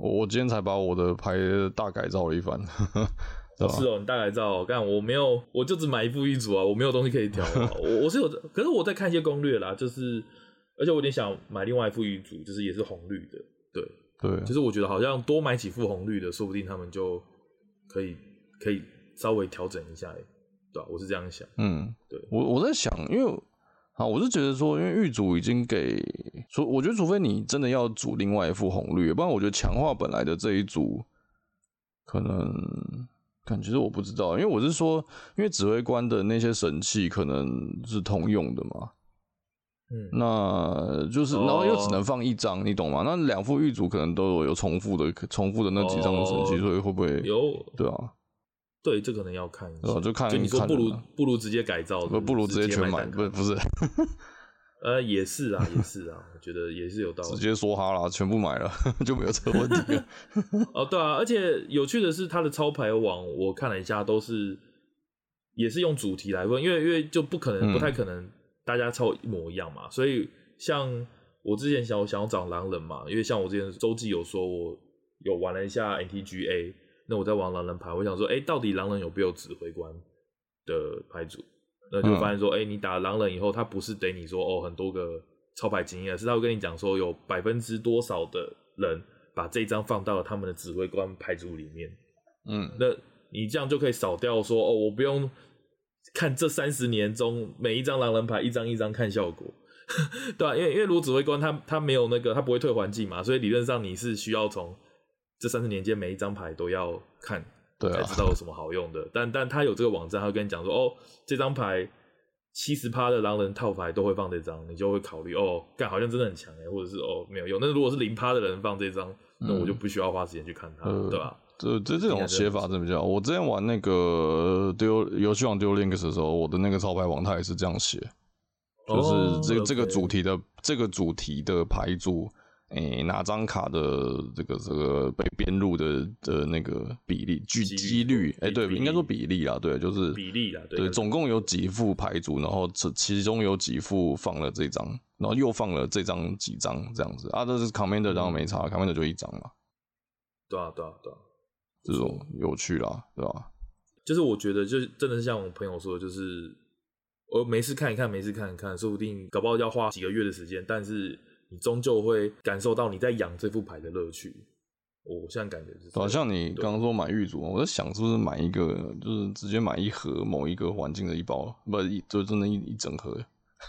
我我今天才把我的牌大改造了一番。是哦，你大改造，干我没有，我就只买一副一组啊，我没有东西可以调。我我是有，可是我在看一些攻略啦，就是，而且我有点想买另外一副一组，就是也是红绿的，对对，就是我觉得好像多买几副红绿的，说不定他们就可以可以稍微调整一下，对吧？我是这样想，嗯，对，我我在想，因为啊，我是觉得说，因为玉组已经给，除我觉得除非你真的要组另外一副红绿，不然我觉得强化本来的这一组可能。感觉我不知道，因为我是说，因为指挥官的那些神器可能是通用的嘛，嗯，那就是，然后又只能放一张，哦，你懂吗？那两副玉组可能都有有重复的，重复的那几张神器，哦，所以会不会有？对啊，对，这可能要看一下，就看，就你说不如不如直接改造是不如直接全买，不不是。呃，也是啊，也是啊，我觉得也是有道理。直接说哈啦，全部买了 就没有这个问题了。哦，对啊，而且有趣的是，它的超牌网我看了一下，都是也是用主题来问，因为因为就不可能，不太可能大家抄一模一样嘛。嗯、所以像我之前想我想要找狼人嘛，因为像我之前周记有说，我有玩了一下 NTGA，那我在玩狼人牌，我想说，哎、欸，到底狼人有没有指挥官的牌组？那就发现说，哎、嗯欸，你打狼人以后，他不是给你说哦很多个超牌经验，是他会跟你讲说有百分之多少的人把这一张放到了他们的指挥官牌组里面。嗯，那你这样就可以少掉说哦，我不用看这三十年中每一张狼人牌一张一张看效果，对吧、啊？因为因为如果指挥官他他没有那个他不会退环境嘛，所以理论上你是需要从这三十年间每一张牌都要看。对、啊，才知道有什么好用的，但但他有这个网站，他会跟你讲说，哦，这张牌七十趴的狼人套牌都会放这张，你就会考虑，哦，干好像真的很强诶，或者是哦没有用。那如果是零趴的人放这张，嗯，那我就不需要花时间去看它，对吧？这这这种写法真的比较好。我之前玩那个丢游戏王丢 Links 的时候，我的那个超牌王它也是这样写，就是这这个主题的这个主题的牌组。诶、欸，哪张卡的这个这个被编入的的那个比例，距几率？哎、欸，对，应该说比例啦，对，就是比例啦，对，对，总共有几副牌组，然后这其中有几副放了这张，然后又放了这张几张这样子啊，这是 Commander 这样没差，Commander 就一张嘛。对啊，对啊，对啊，这种有趣啦，对吧？就是我觉得，就是真的是像我朋友说的，就是我没事看一看，没事看一看，说不定搞不好要花几个月的时间，但是。你终究会感受到你在养这副牌的乐趣。我现在感觉是，好像你刚刚说买玉组，我在想是不是买一个，就是直接买一盒某一个环境的一包，不一就真的一一整盒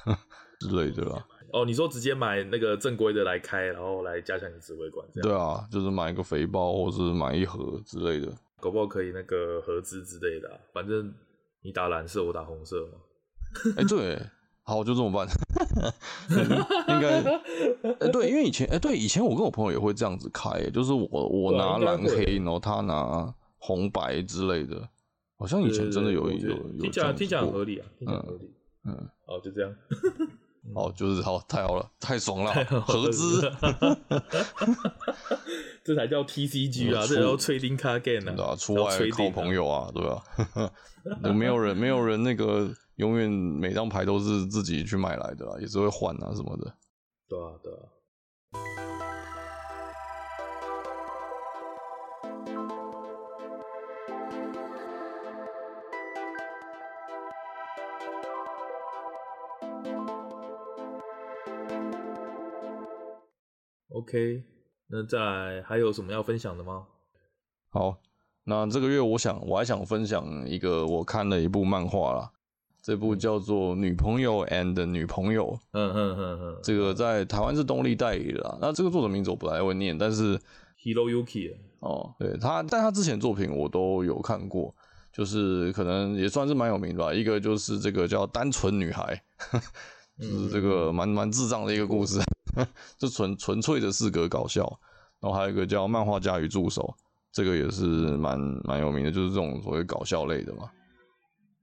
之类的啦。哦，你说直接买那个正规的来开，然后来加强你的指挥官，对啊，就是买一个肥包，或是买一盒之类的，搞不好可以那个合资之类的，啊。反正你打蓝色，我打红色嘛。哎、欸，对。好，就这么办。应该，哎、欸，对，因为以前，哎、欸，对，以前我跟我朋友也会这样子开，就是我我拿蓝黑，然后他拿红白之类的，好像以前真的有有有听起来听起来很合理啊，听起来合理。嗯，嗯好，就这样。好，就是好，太好了，太爽了，合资，这才叫 TCG 啊，这才叫 trading card game 啊，对啊，出外靠朋友啊，对吧？有 没有人，没有人那个永远每张牌都是自己去买来的啦，也是会换啊什么的。对啊，对啊。OK，那再还有什么要分享的吗？好，那这个月我想我还想分享一个我看了一部漫画啦，这部叫做《女朋友 and 女朋友》。嗯嗯嗯嗯，这个在台湾是东立代理的啦。那这个作者名字我不太会念，但是 Hiroyuki 哦，对他，但他之前作品我都有看过，就是可能也算是蛮有名的吧。一个就是这个叫《单纯女孩》，就是这个蛮蛮智障的一个故事。就纯纯粹的四格搞笑，然后还有一个叫《漫画家与助手》，这个也是蛮蛮有名的，就是这种所谓搞笑类的嘛。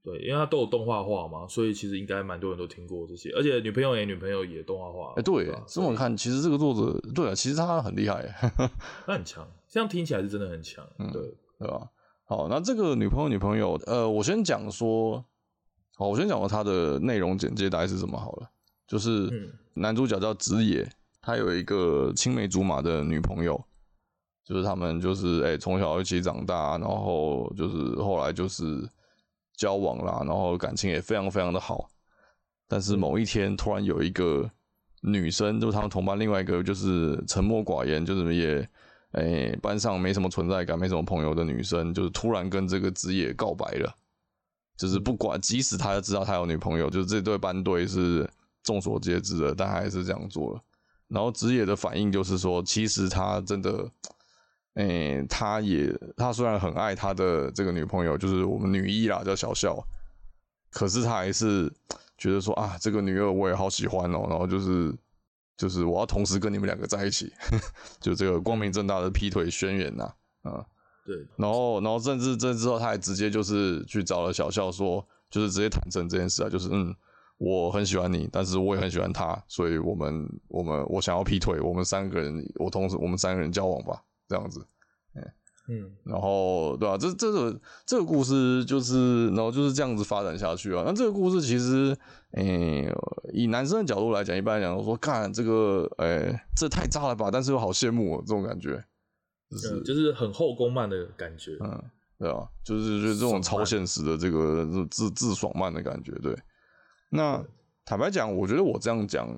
对，因为他都有动画化嘛，所以其实应该蛮多人都听过这些。而且女朋友也女朋友也动画化。哎、欸，对，这么看，其实这个作者，对啊，其实他很厉害，他很强，这样听起来是真的很强，嗯，对，对吧？好，那这个女朋友女朋友，呃，我先讲说，好，我先讲说它的内容简介大概是什么好了。就是男主角叫子野，他有一个青梅竹马的女朋友，就是他们就是哎从小一起长大，然后就是后来就是交往啦，然后感情也非常非常的好。但是某一天突然有一个女生，就是他们同班另外一个就是沉默寡言，就是也哎班上没什么存在感、没什么朋友的女生，就是突然跟这个子野告白了。就是不管即使他知道他有女朋友，就是这对班对是。众所皆知的，但还是这样做了。然后子野的反应就是说，其实他真的，诶、欸，他也他虽然很爱他的这个女朋友，就是我们女一啦，叫小笑，可是他还是觉得说啊，这个女二我也好喜欢哦。然后就是就是我要同时跟你们两个在一起，就这个光明正大的劈腿宣言呐，啊，对。然后然后甚至这之后，他还直接就是去找了小笑说，就是直接坦诚这件事啊，就是嗯。我很喜欢你，但是我也很喜欢他，所以我们我们我想要劈腿，我们三个人，我同时我们三个人交往吧，这样子，嗯，然后对吧、啊？这这个这个故事就是，然后就是这样子发展下去啊。那这个故事其实，诶、欸，以男生的角度来讲，一般来讲，都说看这个，诶、欸，这太渣了吧？但是又好羡慕这种感觉，就是、嗯、就是很后宫漫的感觉，嗯，对啊，就是就是这种超现实的这个自自爽漫的感觉，对。那坦白讲，我觉得我这样讲，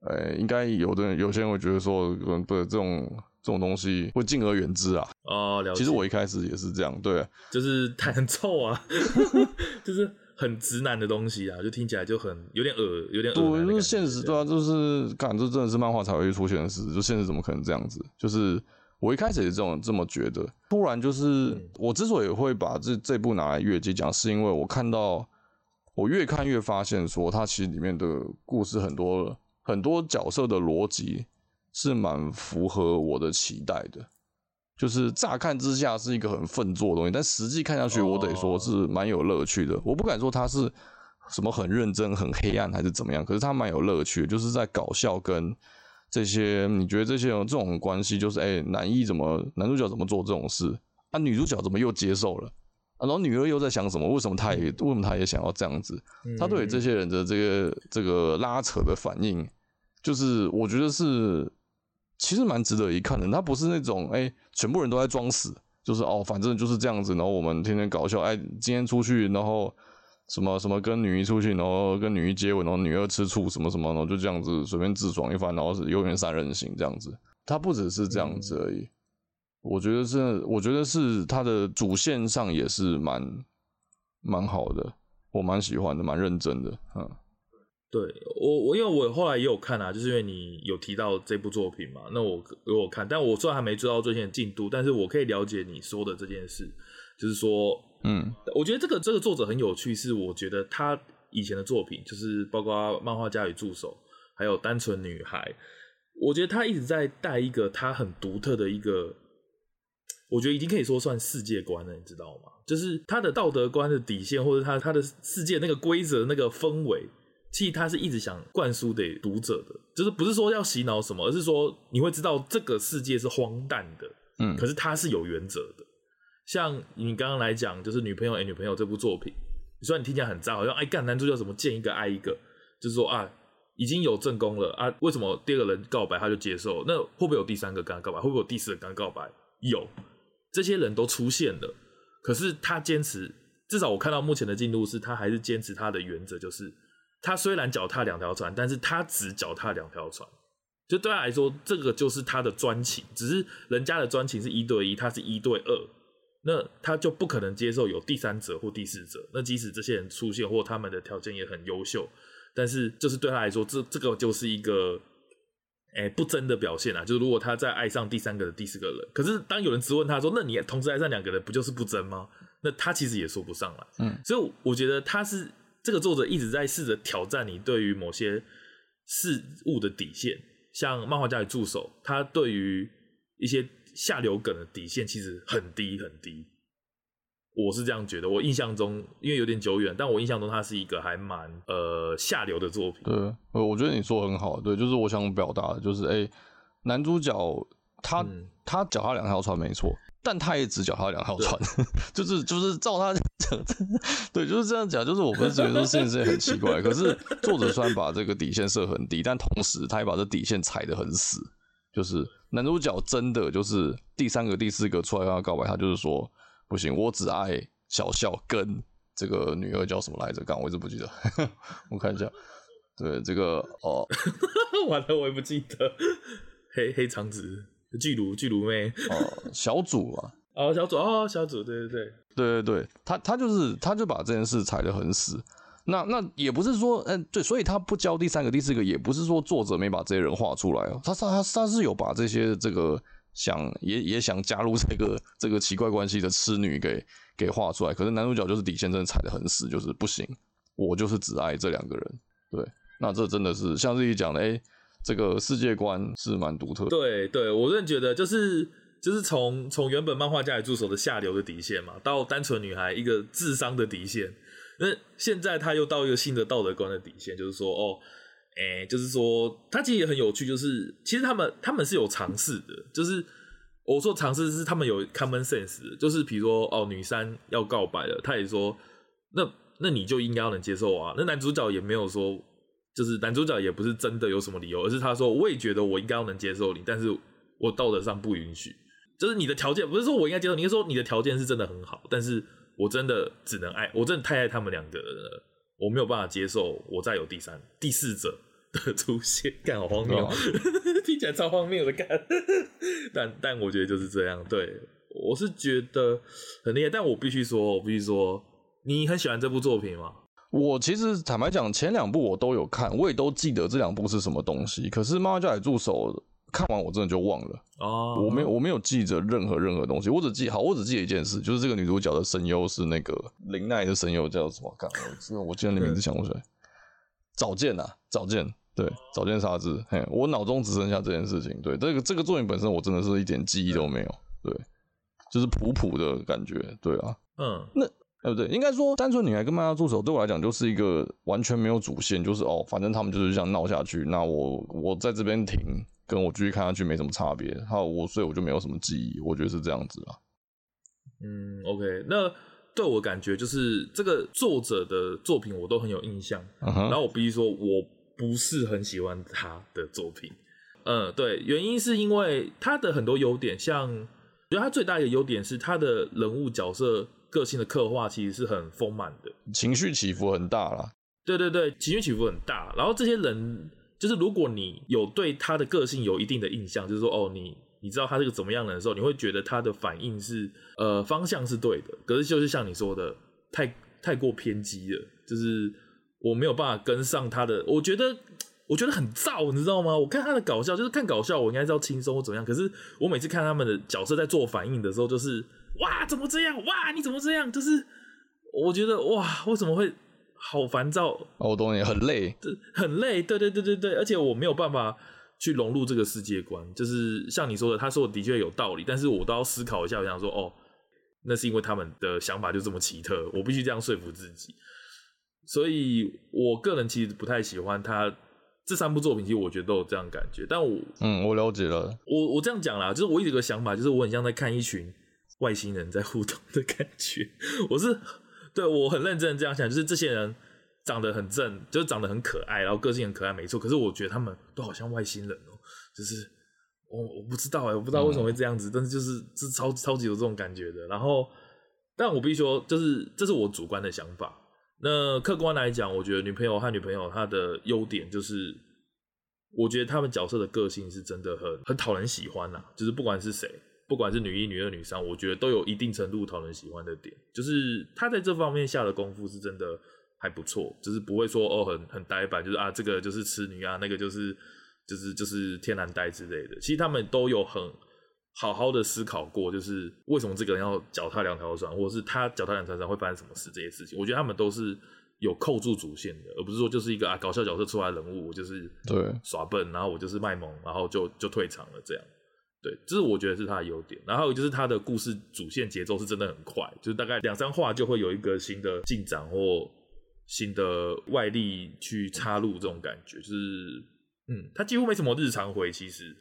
呃、欸，应该有的人有些人会觉得说，对这种这种东西会敬而远之啊。哦，了解。其实我一开始也是这样，对，就是太很臭啊，就是很直男的东西啊，就听起来就很有点恶，有点恶。对，就是现实，对啊，就是感，这真的是漫画才会出现的事，就现实怎么可能这样子？就是我一开始也是这种这么觉得，突然就是、嗯、我之所以会把这这部拿来越级讲，是因为我看到。我越看越发现，说它其实里面的故事很多很多角色的逻辑是蛮符合我的期待的，就是乍看之下是一个很粪作的东西，但实际看下去，我得说是蛮有乐趣的。我不敢说它是什么很认真、很黑暗还是怎么样，可是它蛮有乐趣的，就是在搞笑跟这些你觉得这些这种关系，就是哎、欸，男一怎么男主角怎么做这种事，啊，女主角怎么又接受了？然后女二又在想什么？为什么她也为什么她也想要这样子？她对这些人的这个这个拉扯的反应，就是我觉得是其实蛮值得一看的。他不是那种哎，全部人都在装死，就是哦，反正就是这样子。然后我们天天搞笑，哎，今天出去，然后什么什么跟女一出去，然后跟女一接吻，然后女二吃醋什么什么，然后就这样子随便自爽一番，然后是永远三人行这样子。他不只是这样子而已。我觉得是，我觉得是它的主线上也是蛮蛮好的，我蛮喜欢的，蛮认真的，嗯。对我，我因为我后来也有看啊，就是因为你有提到这部作品嘛，那我有我看，但我虽然还没追到最新的进度，但是我可以了解你说的这件事，就是说，嗯，我觉得这个这个作者很有趣，是我觉得他以前的作品，就是包括漫画家与助手，还有单纯女孩，我觉得他一直在带一个他很独特的一个，我觉得已经可以说算世界观了，你知道吗？就是他的道德观的底线，或者他他的世界那个规则那个氛围。其实他是一直想灌输给读者的，就是不是说要洗脑什么，而是说你会知道这个世界是荒诞的，嗯，可是他是有原则的。像你刚刚来讲，就是女朋友爱女朋友这部作品，虽然你听起来很渣，好像爱干男主角怎么见一个爱一个，就是说啊，已经有正宫了啊，为什么第二个人告白他就接受？那会不会有第三个跟他告白？会不会有第四个跟他告白？有，这些人都出现了，可是他坚持，至少我看到目前的进度是，他还是坚持他的原则，就是。他虽然脚踏两条船，但是他只脚踏两条船，就对他来说，这个就是他的专情。只是人家的专情是一对一，他是一对二，那他就不可能接受有第三者或第四者。那即使这些人出现，或他们的条件也很优秀，但是就是对他来说，这这个就是一个，哎、欸，不争的表现啊。就是如果他再爱上第三个的第四个人，可是当有人质问他说，那你同时爱上两个人，不就是不争吗？那他其实也说不上来。嗯，所以我觉得他是。这个作者一直在试着挑战你对于某些事物的底线，像漫画家与助手，他对于一些下流梗的底线其实很低很低。我是这样觉得，我印象中因为有点久远，但我印象中他是一个还蛮呃下流的作品。对，我觉得你说很好，对，就是我想表达的就是，哎，男主角他、嗯、他脚踏两条船没错。但他也只脚踏两条船，就是就是照他讲，对，就是这样讲。就是我不是觉得说这件事情很奇怪，可是作者虽然把这个底线设很低，但同时他也把这底线踩得很死。就是男主角真的就是第三个、第四个出来跟他告白，他就是说不行，我只爱小笑跟这个女二叫什么来着？刚我一直不记得，我看一下。对，这个哦，完了，我也不记得。黑黑长直。巨乳巨乳妹。哦，小组啊，哦小组哦小组，对对对。对对对，他他就是他就把这件事踩得很死，那那也不是说嗯对，所以他不教第三个第四个，也不是说作者没把这些人画出来哦，他他他他是有把这些这个想也也想加入这个这个奇怪关系的痴女给给画出来，可是男主角就是底线真的踩得很死，就是不行，我就是只爱这两个人，对，那这真的是像自己讲的哎。欸这个世界观是蛮独特的。对对，我真的觉得就是就是从从原本漫画家与助手的下流的底线嘛，到单纯女孩一个智商的底线，那现在他又到一个新的道德观的底线，就是说哦，哎，就是说他其实也很有趣，就是其实他们他们是有尝试的，就是我说尝试是他们有 common sense，就是比如说哦，女三要告白了，他也说那那你就应该能接受啊，那男主角也没有说。就是男主角也不是真的有什么理由，而是他说，我也觉得我应该要能接受你，但是我道德上不允许。就是你的条件不是说我应该接受，你是说你的条件是真的很好，但是我真的只能爱，我真的太爱他们两个人了，我没有办法接受我再有第三、第四者的出现，干好荒谬，听起来超荒谬的干。但但我觉得就是这样，对，我是觉得很厉害，但我必须说，我必须说，你很喜欢这部作品吗？我其实坦白讲，前两部我都有看，我也都记得这两部是什么东西。可是《漫画家与助手》看完我真的就忘了哦，我没有我没有记着任何任何东西，我只记好，我只记得一件事，就是这个女主角的声优是那个林奈的声优叫什么？干，我我记得你名字想不出来。早见啊，早见，对，早见沙织。嘿，我脑中只剩下这件事情。对，这个这个作品本身，我真的是一点记忆都没有。对，就是普普的感觉。对啊，嗯，那。对不对？应该说，单纯女孩跟漫画助手对我来讲就是一个完全没有主线，就是哦，反正他们就是这样闹下去，那我我在这边停，跟我继续看下去没什么差别。好，我所以我就没有什么记忆，我觉得是这样子啊。嗯，OK，那对我感觉就是这个作者的作品我都很有印象，uh huh. 然后我必须说我不是很喜欢他的作品。嗯，对，原因是因为他的很多优点，像我觉得他最大一个优点是他的人物角色。个性的刻画其实是很丰满的，情绪起伏很大啦。对对对，情绪起伏很大。然后这些人，就是如果你有对他的个性有一定的印象，就是说哦，你你知道他是个怎么样的人的时候，你会觉得他的反应是呃方向是对的。可是就是像你说的，太太过偏激了，就是我没有办法跟上他的。我觉得我觉得很燥，你知道吗？我看他的搞笑，就是看搞笑，我应该是要轻松或怎么样。可是我每次看他们的角色在做反应的时候，就是。哇，怎么这样？哇，你怎么这样？就是我觉得哇，为什么会好烦躁。哦，我懂你，很累，很累。对对对对对，而且我没有办法去融入这个世界观。就是像你说的，他说的的确有道理，但是我都要思考一下。我想说，哦，那是因为他们的想法就这么奇特，我必须这样说服自己。所以我个人其实不太喜欢他这三部作品，其实我觉得都有这样感觉。但我嗯，我了解了。我我这样讲啦，就是我有一个想法，就是我很像在看一群外星人在互动的感觉。我是对我很认真的这样想，就是这些人长得很正，就是长得很可爱，然后个性很可爱，没错。可是我觉得他们都好像外星人哦、喔，就是我我不知道哎、欸，我不知道为什么会这样子，嗯、但是就是是超超级有这种感觉的。然后，但我必须说，就是这是我主观的想法。那客观来讲，我觉得女朋友和女朋友她的优点就是，我觉得他们角色的个性是真的很很讨人喜欢呐。就是不管是谁，不管是女一、女二、女三，我觉得都有一定程度讨人喜欢的点。就是他在这方面下的功夫是真的还不错，就是不会说哦很很呆板，就是啊这个就是痴女啊，那个就是就是就是天然呆之类的。其实他们都有很。好好的思考过，就是为什么这个人要脚踏两条船，或者是他脚踏两条船会发生什么事这些事情，我觉得他们都是有扣住主线的，而不是说就是一个啊搞笑角色出来的人物，我就是对耍笨，然后我就是卖萌，然后就就退场了这样。对，这是我觉得是他的优点。然后就是他的故事主线节奏是真的很快，就是大概两三话就会有一个新的进展或新的外力去插入这种感觉，就是嗯，他几乎没什么日常回，其实。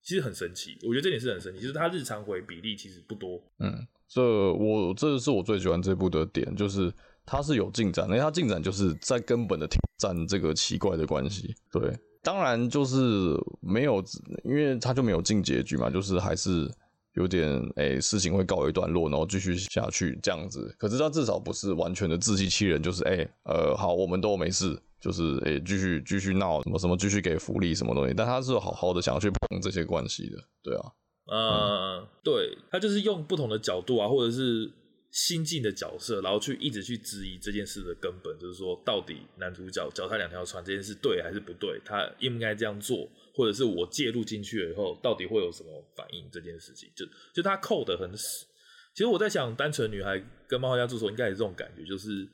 其实很神奇，我觉得这点是很神奇，就是他日常回比例其实不多。嗯，这我这是我最喜欢这部的点，就是它是有进展，因为它进展就是在根本的挑战这个奇怪的关系。对，当然就是没有，因为他就没有进结局嘛，就是还是有点诶、事情会告一段落，然后继续下去这样子。可是他至少不是完全的自欺欺人，就是诶、呃，好，我们都没事。就是诶，继续继续闹什么什么，继续给福利什么东西，但他是好好的想要去碰这些关系的，对啊，嗯、对，他就是用不同的角度啊，或者是心境的角色，然后去一直去质疑这件事的根本，就是说到底男主角脚踏两条船这件事对还是不对，他应不应该这样做，或者是我介入进去了以后，到底会有什么反应？这件事情就就他扣得很死。其实我在想，单纯女孩跟漫画家助手应该也是这种感觉，就是。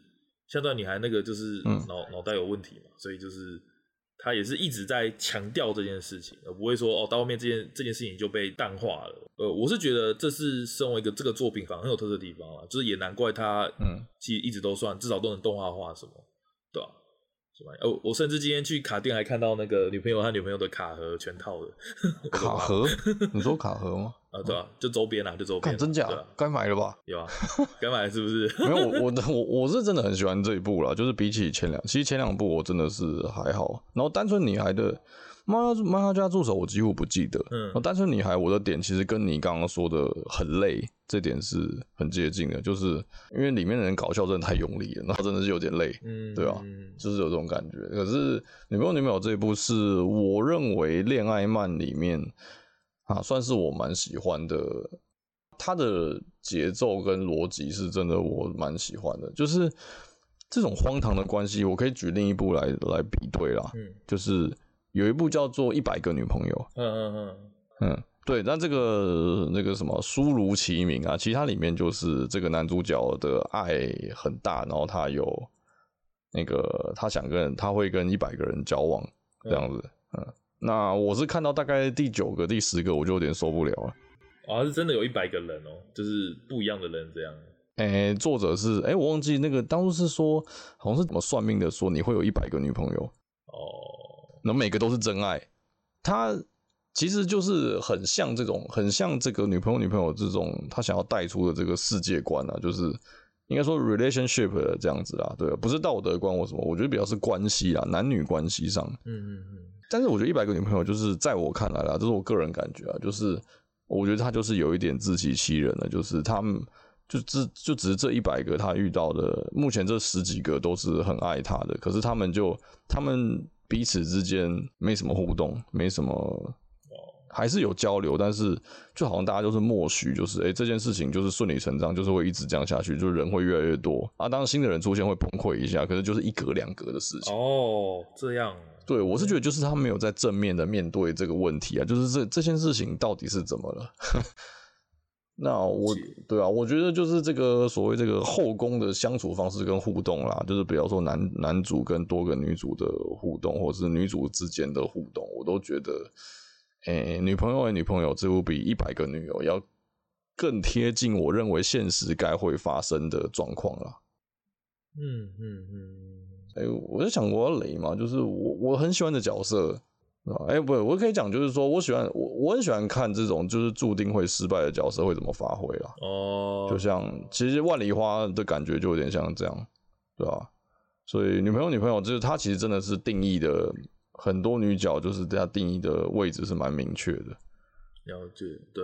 像段女孩那个就是脑脑、嗯、袋有问题嘛，所以就是他也是一直在强调这件事情，而不会说哦，到后面这件这件事情就被淡化了。呃，我是觉得这是身为一个这个作品反而很有特色的地方啊，就是也难怪他嗯，其实一直都算至少都能动画化什么，对吧、啊？哦，我甚至今天去卡店还看到那个女朋友和女朋友的卡盒全套的 卡盒，你说卡盒吗？啊，对啊，就周边啊，就周边，真假？该买了吧？有啊，该买了是不是？没有，我我我我是真的很喜欢这一部啦，就是比起前两，其实前两部我真的是还好。然后单纯女孩的。漫画漫画家助手，我几乎不记得。嗯，单纯女孩，我的点其实跟你刚刚说的很累，这点是很接近的，就是因为里面的人搞笑真的太用力了，然后真的是有点累。嗯，对啊，就是有这种感觉。可是女朋友女朋友这一部是我认为恋爱漫里面啊，算是我蛮喜欢的。他的节奏跟逻辑是真的我蛮喜欢的，就是这种荒唐的关系，我可以举另一部来来比对啦。嗯，就是。有一部叫做《一百个女朋友》，嗯嗯嗯嗯，对，那这个那个什么书如其名啊，其实它里面就是这个男主角的爱很大，然后他有那个他想跟他会跟一百个人交往这样子，嗯，嗯，那我是看到大概第九个、第十个我就有点受不了了。啊，是真的有一百个人哦，就是不一样的人这样。哎、欸，作者是哎、欸，我忘记那个当初是说好像是怎么算命的，说你会有一百个女朋友哦。那每个都是真爱，他其实就是很像这种，很像这个女朋友女朋友这种，他想要带出的这个世界观啊，就是应该说 relationship 的这样子啊，对，不是道德观或什么，我觉得比较是关系啊，男女关系上，嗯嗯嗯。但是我觉得一百个女朋友，就是在我看来啦，这是我个人感觉啊，就是我觉得他就是有一点自欺欺人了，就是他们就只就只是这一百个他遇到的，目前这十几个都是很爱他的，可是他们就他们。彼此之间没什么互动，没什么，还是有交流，但是就好像大家就是默许，就是哎、欸，这件事情就是顺理成章，就是会一直这样下去，就是人会越来越多啊。当新的人出现会崩溃一下，可是就是一格两格的事情。哦，这样。对，我是觉得就是他没有在正面的面对这个问题啊，就是这这件事情到底是怎么了？那我对啊，我觉得就是这个所谓这个后宫的相处方式跟互动啦，就是比方说男男主跟多个女主的互动，或者是女主之间的互动，我都觉得，诶、欸，女朋友的女朋友这部比一百个女友要更贴近我认为现实该会发生的状况啦。嗯嗯嗯，哎、欸，我就想我要雷嘛，就是我我很喜欢的角色。啊，哎，不，我可以讲，就是说我喜欢我，我很喜欢看这种就是注定会失败的角色会怎么发挥啦。哦，就像其实万里花的感觉就有点像这样，对吧？所以女朋友女朋友就是她其实真的是定义的很多女角，就是她定义的位置是蛮明确的。了解，对。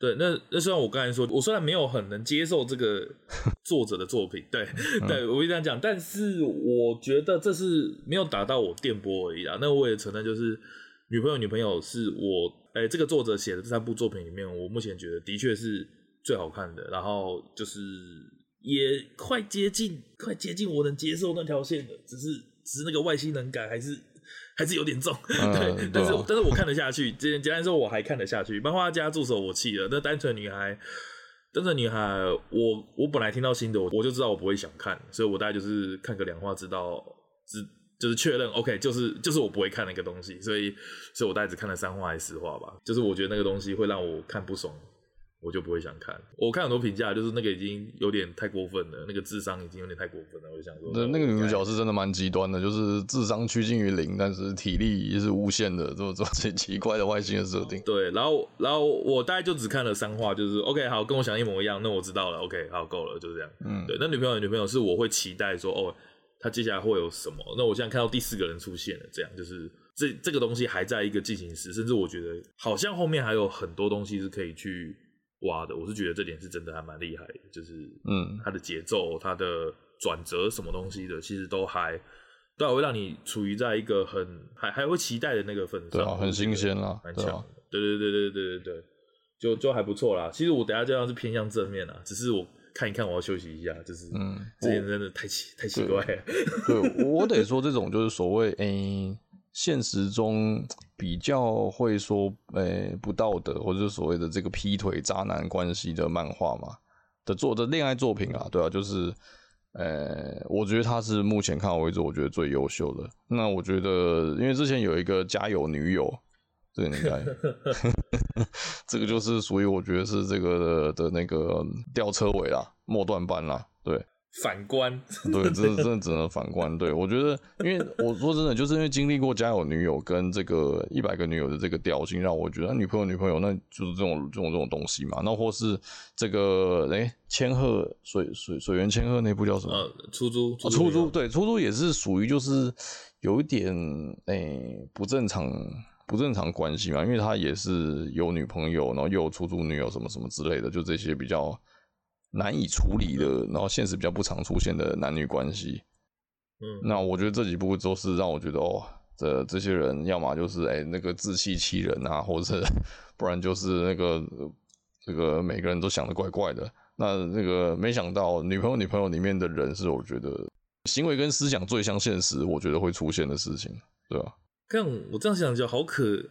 对，那那虽然我刚才说，我虽然没有很能接受这个 作者的作品，对，对我会这样讲，但是我觉得这是没有打到我电波而已啦。那我也承认，就是女朋友女朋友是我，哎，这个作者写的这三部作品里面，我目前觉得的确是最好看的，然后就是也快接近，快接近我能接受那条线的，只是只是那个外星人感还是。还是有点重，嗯、对，但是但是我看得下去。简简单说，我还看得下去。漫画家助手我弃了。那单纯女孩，单纯女孩，我我本来听到新的，我我就知道我不会想看，所以我大概就是看个两话，知道，只就是确认，OK，就是就是我不会看那个东西，所以所以我大概只看了三话还是四话吧。就是我觉得那个东西会让我看不爽。我就不会想看。我看很多评价，就是那个已经有点太过分了，那个智商已经有点太过分了。我就想说，那，那个女主角是真的蛮极端的，就是智商趋近于零，但是体力也是无限的，这么这么奇怪的外星的设定。对，然后然后我大概就只看了三话，就是 OK，好，跟我想的一模一样，那我知道了，OK，好，够了，就是这样。嗯，对，那女朋友女朋友是我会期待说，哦，她接下来会有什么？那我现在看到第四个人出现了，这样就是这这个东西还在一个进行时，甚至我觉得好像后面还有很多东西是可以去。挖的，我是觉得这点是真的还蛮厉害的，就是嗯，它的节奏、它的转折什么东西的，其实都还都还会让你处于在一个很还还会期待的那个份上，对啊，很新鲜啦，蛮强的，对对对对对对对，就就还不错啦。其实我等下这样是偏向正面啦，只是我看一看，我要休息一下，就是嗯，这点真的太奇太奇怪了。对，对我得说这种就是所谓诶。欸现实中比较会说，诶、欸、不道德或者所谓的这个劈腿渣男关系的漫画嘛的做的恋爱作品啊，对啊，就是，诶、欸，我觉得他是目前看到为止我觉得最优秀的。那我觉得，因为之前有一个家有女友，这个应该，这个就是属于我觉得是这个的，的那个吊车尾啦，末段班啦，对。反观，对，真的真的只能反观。对，我觉得，因为我说真的，就是因为经历过家有女友跟这个一百个女友的这个调性，让我觉得女朋友女朋友那就是这种这种这种东西嘛。那或是这个哎，千鹤水水水源千鹤那部叫什么？呃，出租，出租，出租对，出租也是属于就是有一点哎不正常不正常关系嘛，因为他也是有女朋友，然后又有出租女友什么什么之类的，就这些比较。难以处理的，然后现实比较不常出现的男女关系，嗯，那我觉得这几部都是让我觉得哦，这这些人要么就是哎那个自欺欺人啊，或者不然就是那个这个每个人都想的怪怪的。那那个没想到女朋友女朋友里面的人是我觉得行为跟思想最像现实，我觉得会出现的事情，对吧？看我这样想就好可。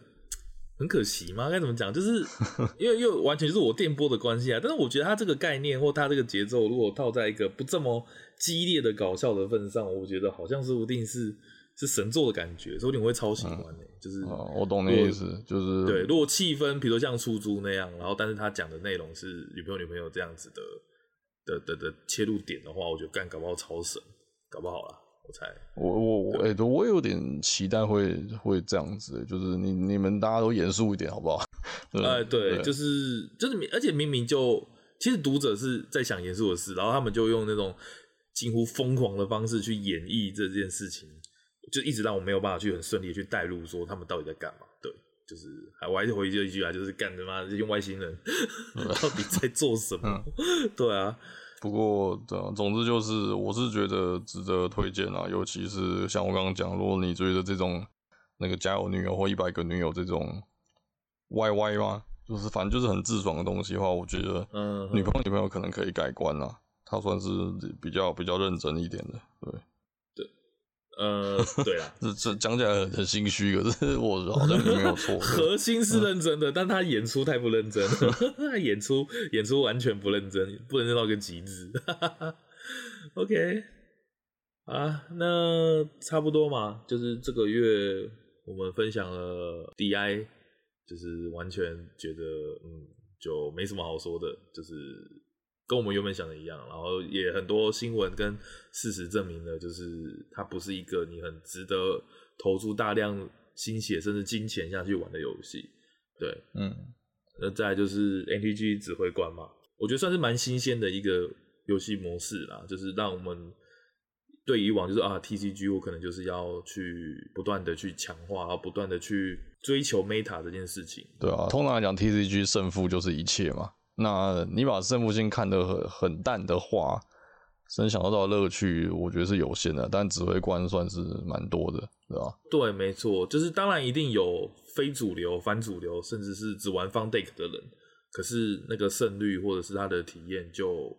很可惜吗？该怎么讲？就是 因为又完全就是我电波的关系啊。但是我觉得他这个概念或他这个节奏，如果套在一个不这么激烈的搞笑的份上，我觉得好像说不定是是神作的感觉，说不定我会超喜欢的、欸。就是、哦、我懂你意思，就是对。如果气氛比如说像出租那样，然后但是他讲的内容是女朋友女朋友这样子的的的的，的切入点的话，我觉得干搞不好超神，搞不好啦。我猜，我我我，哎，我有点期待会会这样子，就是你你们大家都严肃一点，好不好？哎，对，对就是就是，而且明明就其实读者是在想严肃的事，然后他们就用那种近乎疯狂的方式去演绎这件事情，就一直让我没有办法去很顺利的去带入，说他们到底在干嘛？对，就是还我还是回这一句啊，就是干他妈这些外星人 到底在做什么？嗯、对啊。不过，对啊，总之就是，我是觉得值得推荐啊，尤其是像我刚刚讲，如果你追的这种那个家有女友或一百个女友这种 YY 吗？就是反正就是很自爽的东西的话，我觉得，嗯，女朋友女朋友可能可以改观啦，她算是比较比较认真一点的，对，呃，对啦，这这讲起来很很心虚，可是我好像没有错。核心是认真的，嗯、但他演出太不认真了，他演出演出完全不认真，不认真到个极致。OK，啊，那差不多嘛，就是这个月我们分享了 DI，就是完全觉得嗯，就没什么好说的，就是。跟我们原本想的一样，然后也很多新闻跟事实证明了，就是它不是一个你很值得投注大量心血甚至金钱下去玩的游戏。对，嗯，那再来就是 NTG 指挥官嘛，我觉得算是蛮新鲜的一个游戏模式啦，就是让我们对以往就是啊 TCG 我可能就是要去不断的去强化，不断的去追求 Meta 这件事情。对啊，通常来讲 TCG 胜负就是一切嘛。那你把胜负心看得很很淡的话，能享受到乐趣，我觉得是有限的。但指挥官算是蛮多的，对吧？对，没错，就是当然一定有非主流、反主流，甚至是只玩方 Deck 的人。可是那个胜率或者是他的体验，就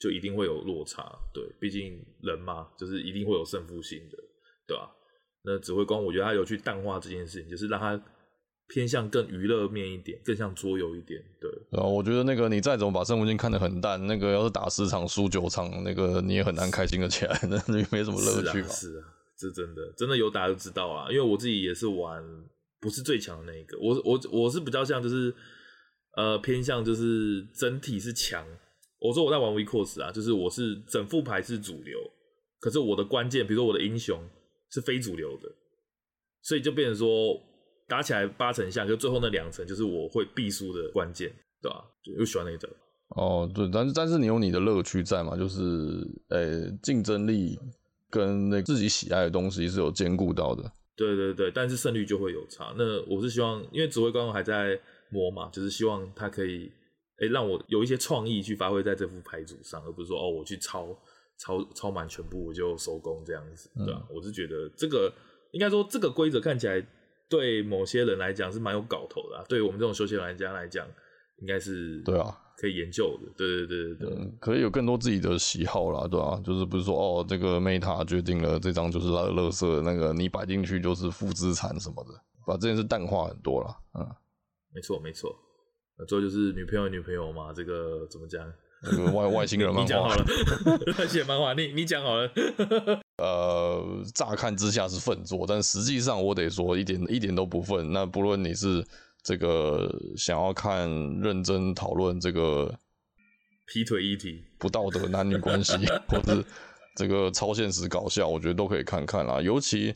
就一定会有落差。对，毕竟人嘛，就是一定会有胜负心的，对吧？那指挥官，我觉得他有去淡化这件事情，就是让他。偏向更娱乐面一点，更像桌游一点，对。然后我觉得那个你再怎么把胜负性看得很淡，那个要是打十场输九场，那个你也很难开心的起来，那你没什么乐趣嘛。是啊，是真的，真的有打就知道啊。因为我自己也是玩，不是最强的那一个，我我我是比较像就是，呃，偏向就是整体是强。我说我在玩 WeCourse 啊，就是我是整副牌是主流，可是我的关键，比如说我的英雄是非主流的，所以就变成说。打起来八成像，就最后那两成就是我会必输的关键，对吧？就又喜欢那一种。哦，对，但是但是你有你的乐趣在嘛？就是呃，竞争力跟那自己喜爱的东西是有兼顾到的。对对对，但是胜率就会有差。那我是希望，因为指挥官还在磨嘛，就是希望他可以哎、欸、让我有一些创意去发挥在这副牌组上，而不是说哦我去抄抄抄满全部我就收工这样子，对吧？嗯、我是觉得这个应该说这个规则看起来。对某些人来讲是蛮有搞头的，啊，对于我们这种休闲玩家来讲，应该是对啊，可以研究的。对对对对对，嗯，可以有更多自己的喜好啦，对啊，就是不是说哦，这个 Meta 决定了这张就是它的垃圾，那个你摆进去就是负资产什么的，把这件事淡化很多了。嗯，没错没错，那最后就是女朋友女朋友嘛，这个怎么讲？外外星人漫画，你讲好了，外星人漫画，你你讲好了。呃，乍看之下是粪作，但实际上我得说一点一点都不粪。那不论你是这个想要看认真讨论这个劈腿议题、不道德男女关系，或是这个超现实搞笑，我觉得都可以看看啦。尤其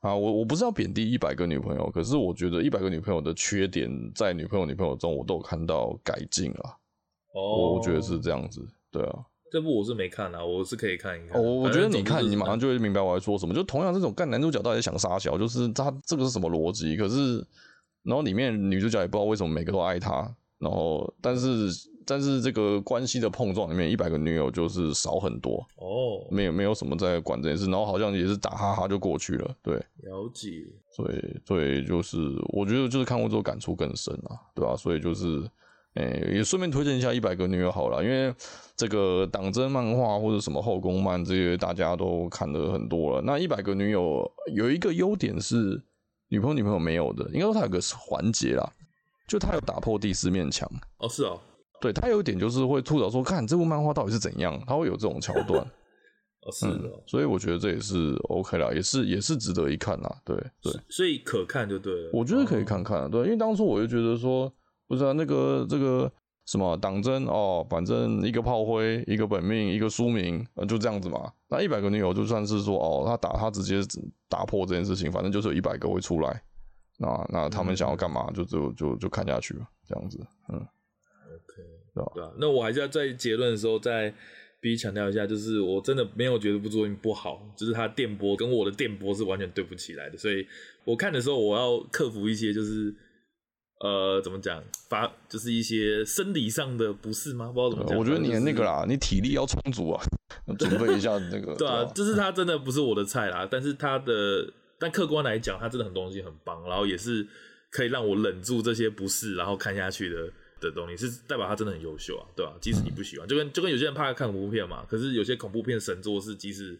啊，我我不是要贬低一百个女朋友，可是我觉得一百个女朋友的缺点，在女朋友女朋友中，我都有看到改进啊。哦，我我觉得是这样子，对啊。这部我是没看啊，我是可以看一看。我、哦、我觉得你看，你马上就会明白我在说什么。就同样这种干男主角到底想杀小，就是他这个是什么逻辑？可是，然后里面女主角也不知道为什么每个都爱他。然后，但是但是这个关系的碰撞里面，一百个女友就是少很多哦，没有没有什么在管这件事。然后好像也是打哈哈就过去了。对，了解。所以所以就是我觉得就是看过之后感触更深啊，对吧、啊？所以就是。诶、欸，也顺便推荐一下《一百个女友》好了，因为这个党争漫画或者什么后宫漫这些大家都看的很多了。那《一百个女友》有一个优点是女朋友女朋友没有的，应该说它有个环节啦，就它有打破第四面墙。哦，是哦，对，它有一点就是会吐槽说，看这部漫画到底是怎样，它会有这种桥段。哦，是的、嗯，所以我觉得这也是 OK 啦，也是也是值得一看啦。对对，所以可看就对了。我觉得可以看看，对，因为当初我就觉得说。不是啊，那个这个什么党争哦，反正一个炮灰，一个本命，一个书名，呃，就这样子嘛。那一百个女友就算是说哦，他打他直接打破这件事情，反正就是有一百个会出来。那那他们想要干嘛，就就就就看下去了，这样子。嗯，OK，对吧？对啊。那我还是要在结论的时候再必须强调一下，就是我真的没有觉得这部作品不好，就是他电波跟我的电波是完全对不起来的，所以我看的时候我要克服一些就是。呃，怎么讲？发就是一些生理上的不适吗？不知道怎么讲。我觉得你的那个啦，就是、你体力要充足啊，准备一下那个。对啊，就是他真的不是我的菜啦，但是他的，但客观来讲，他真的很多东西很棒，然后也是可以让我忍住这些不适，然后看下去的的东西，是代表他真的很优秀啊，对吧、啊？即使你不喜欢，就跟就跟有些人怕看恐怖片嘛，可是有些恐怖片神作是即使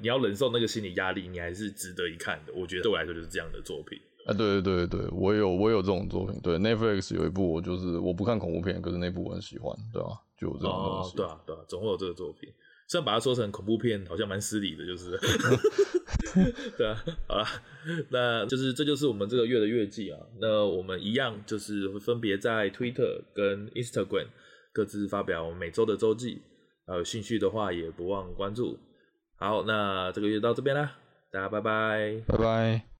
你要忍受那个心理压力，你还是值得一看的。我觉得对我来说就是这样的作品。啊，对对对对，我有我有这种作品。对，Netflix 有一部，我就是我不看恐怖片，可是那部我很喜欢，对吧、啊？就有这种东西。哦，对啊，对啊，总会有这个作品。虽然把它说成恐怖片，好像蛮失礼的，就是。对啊，好了，那就是这就是我们这个月的月记啊。那我们一样就是会分别在 Twitter 跟 Instagram 各自发表每周的周记，呃有兴趣的话也不忘关注。好，那这个月到这边啦，大家拜拜，拜拜。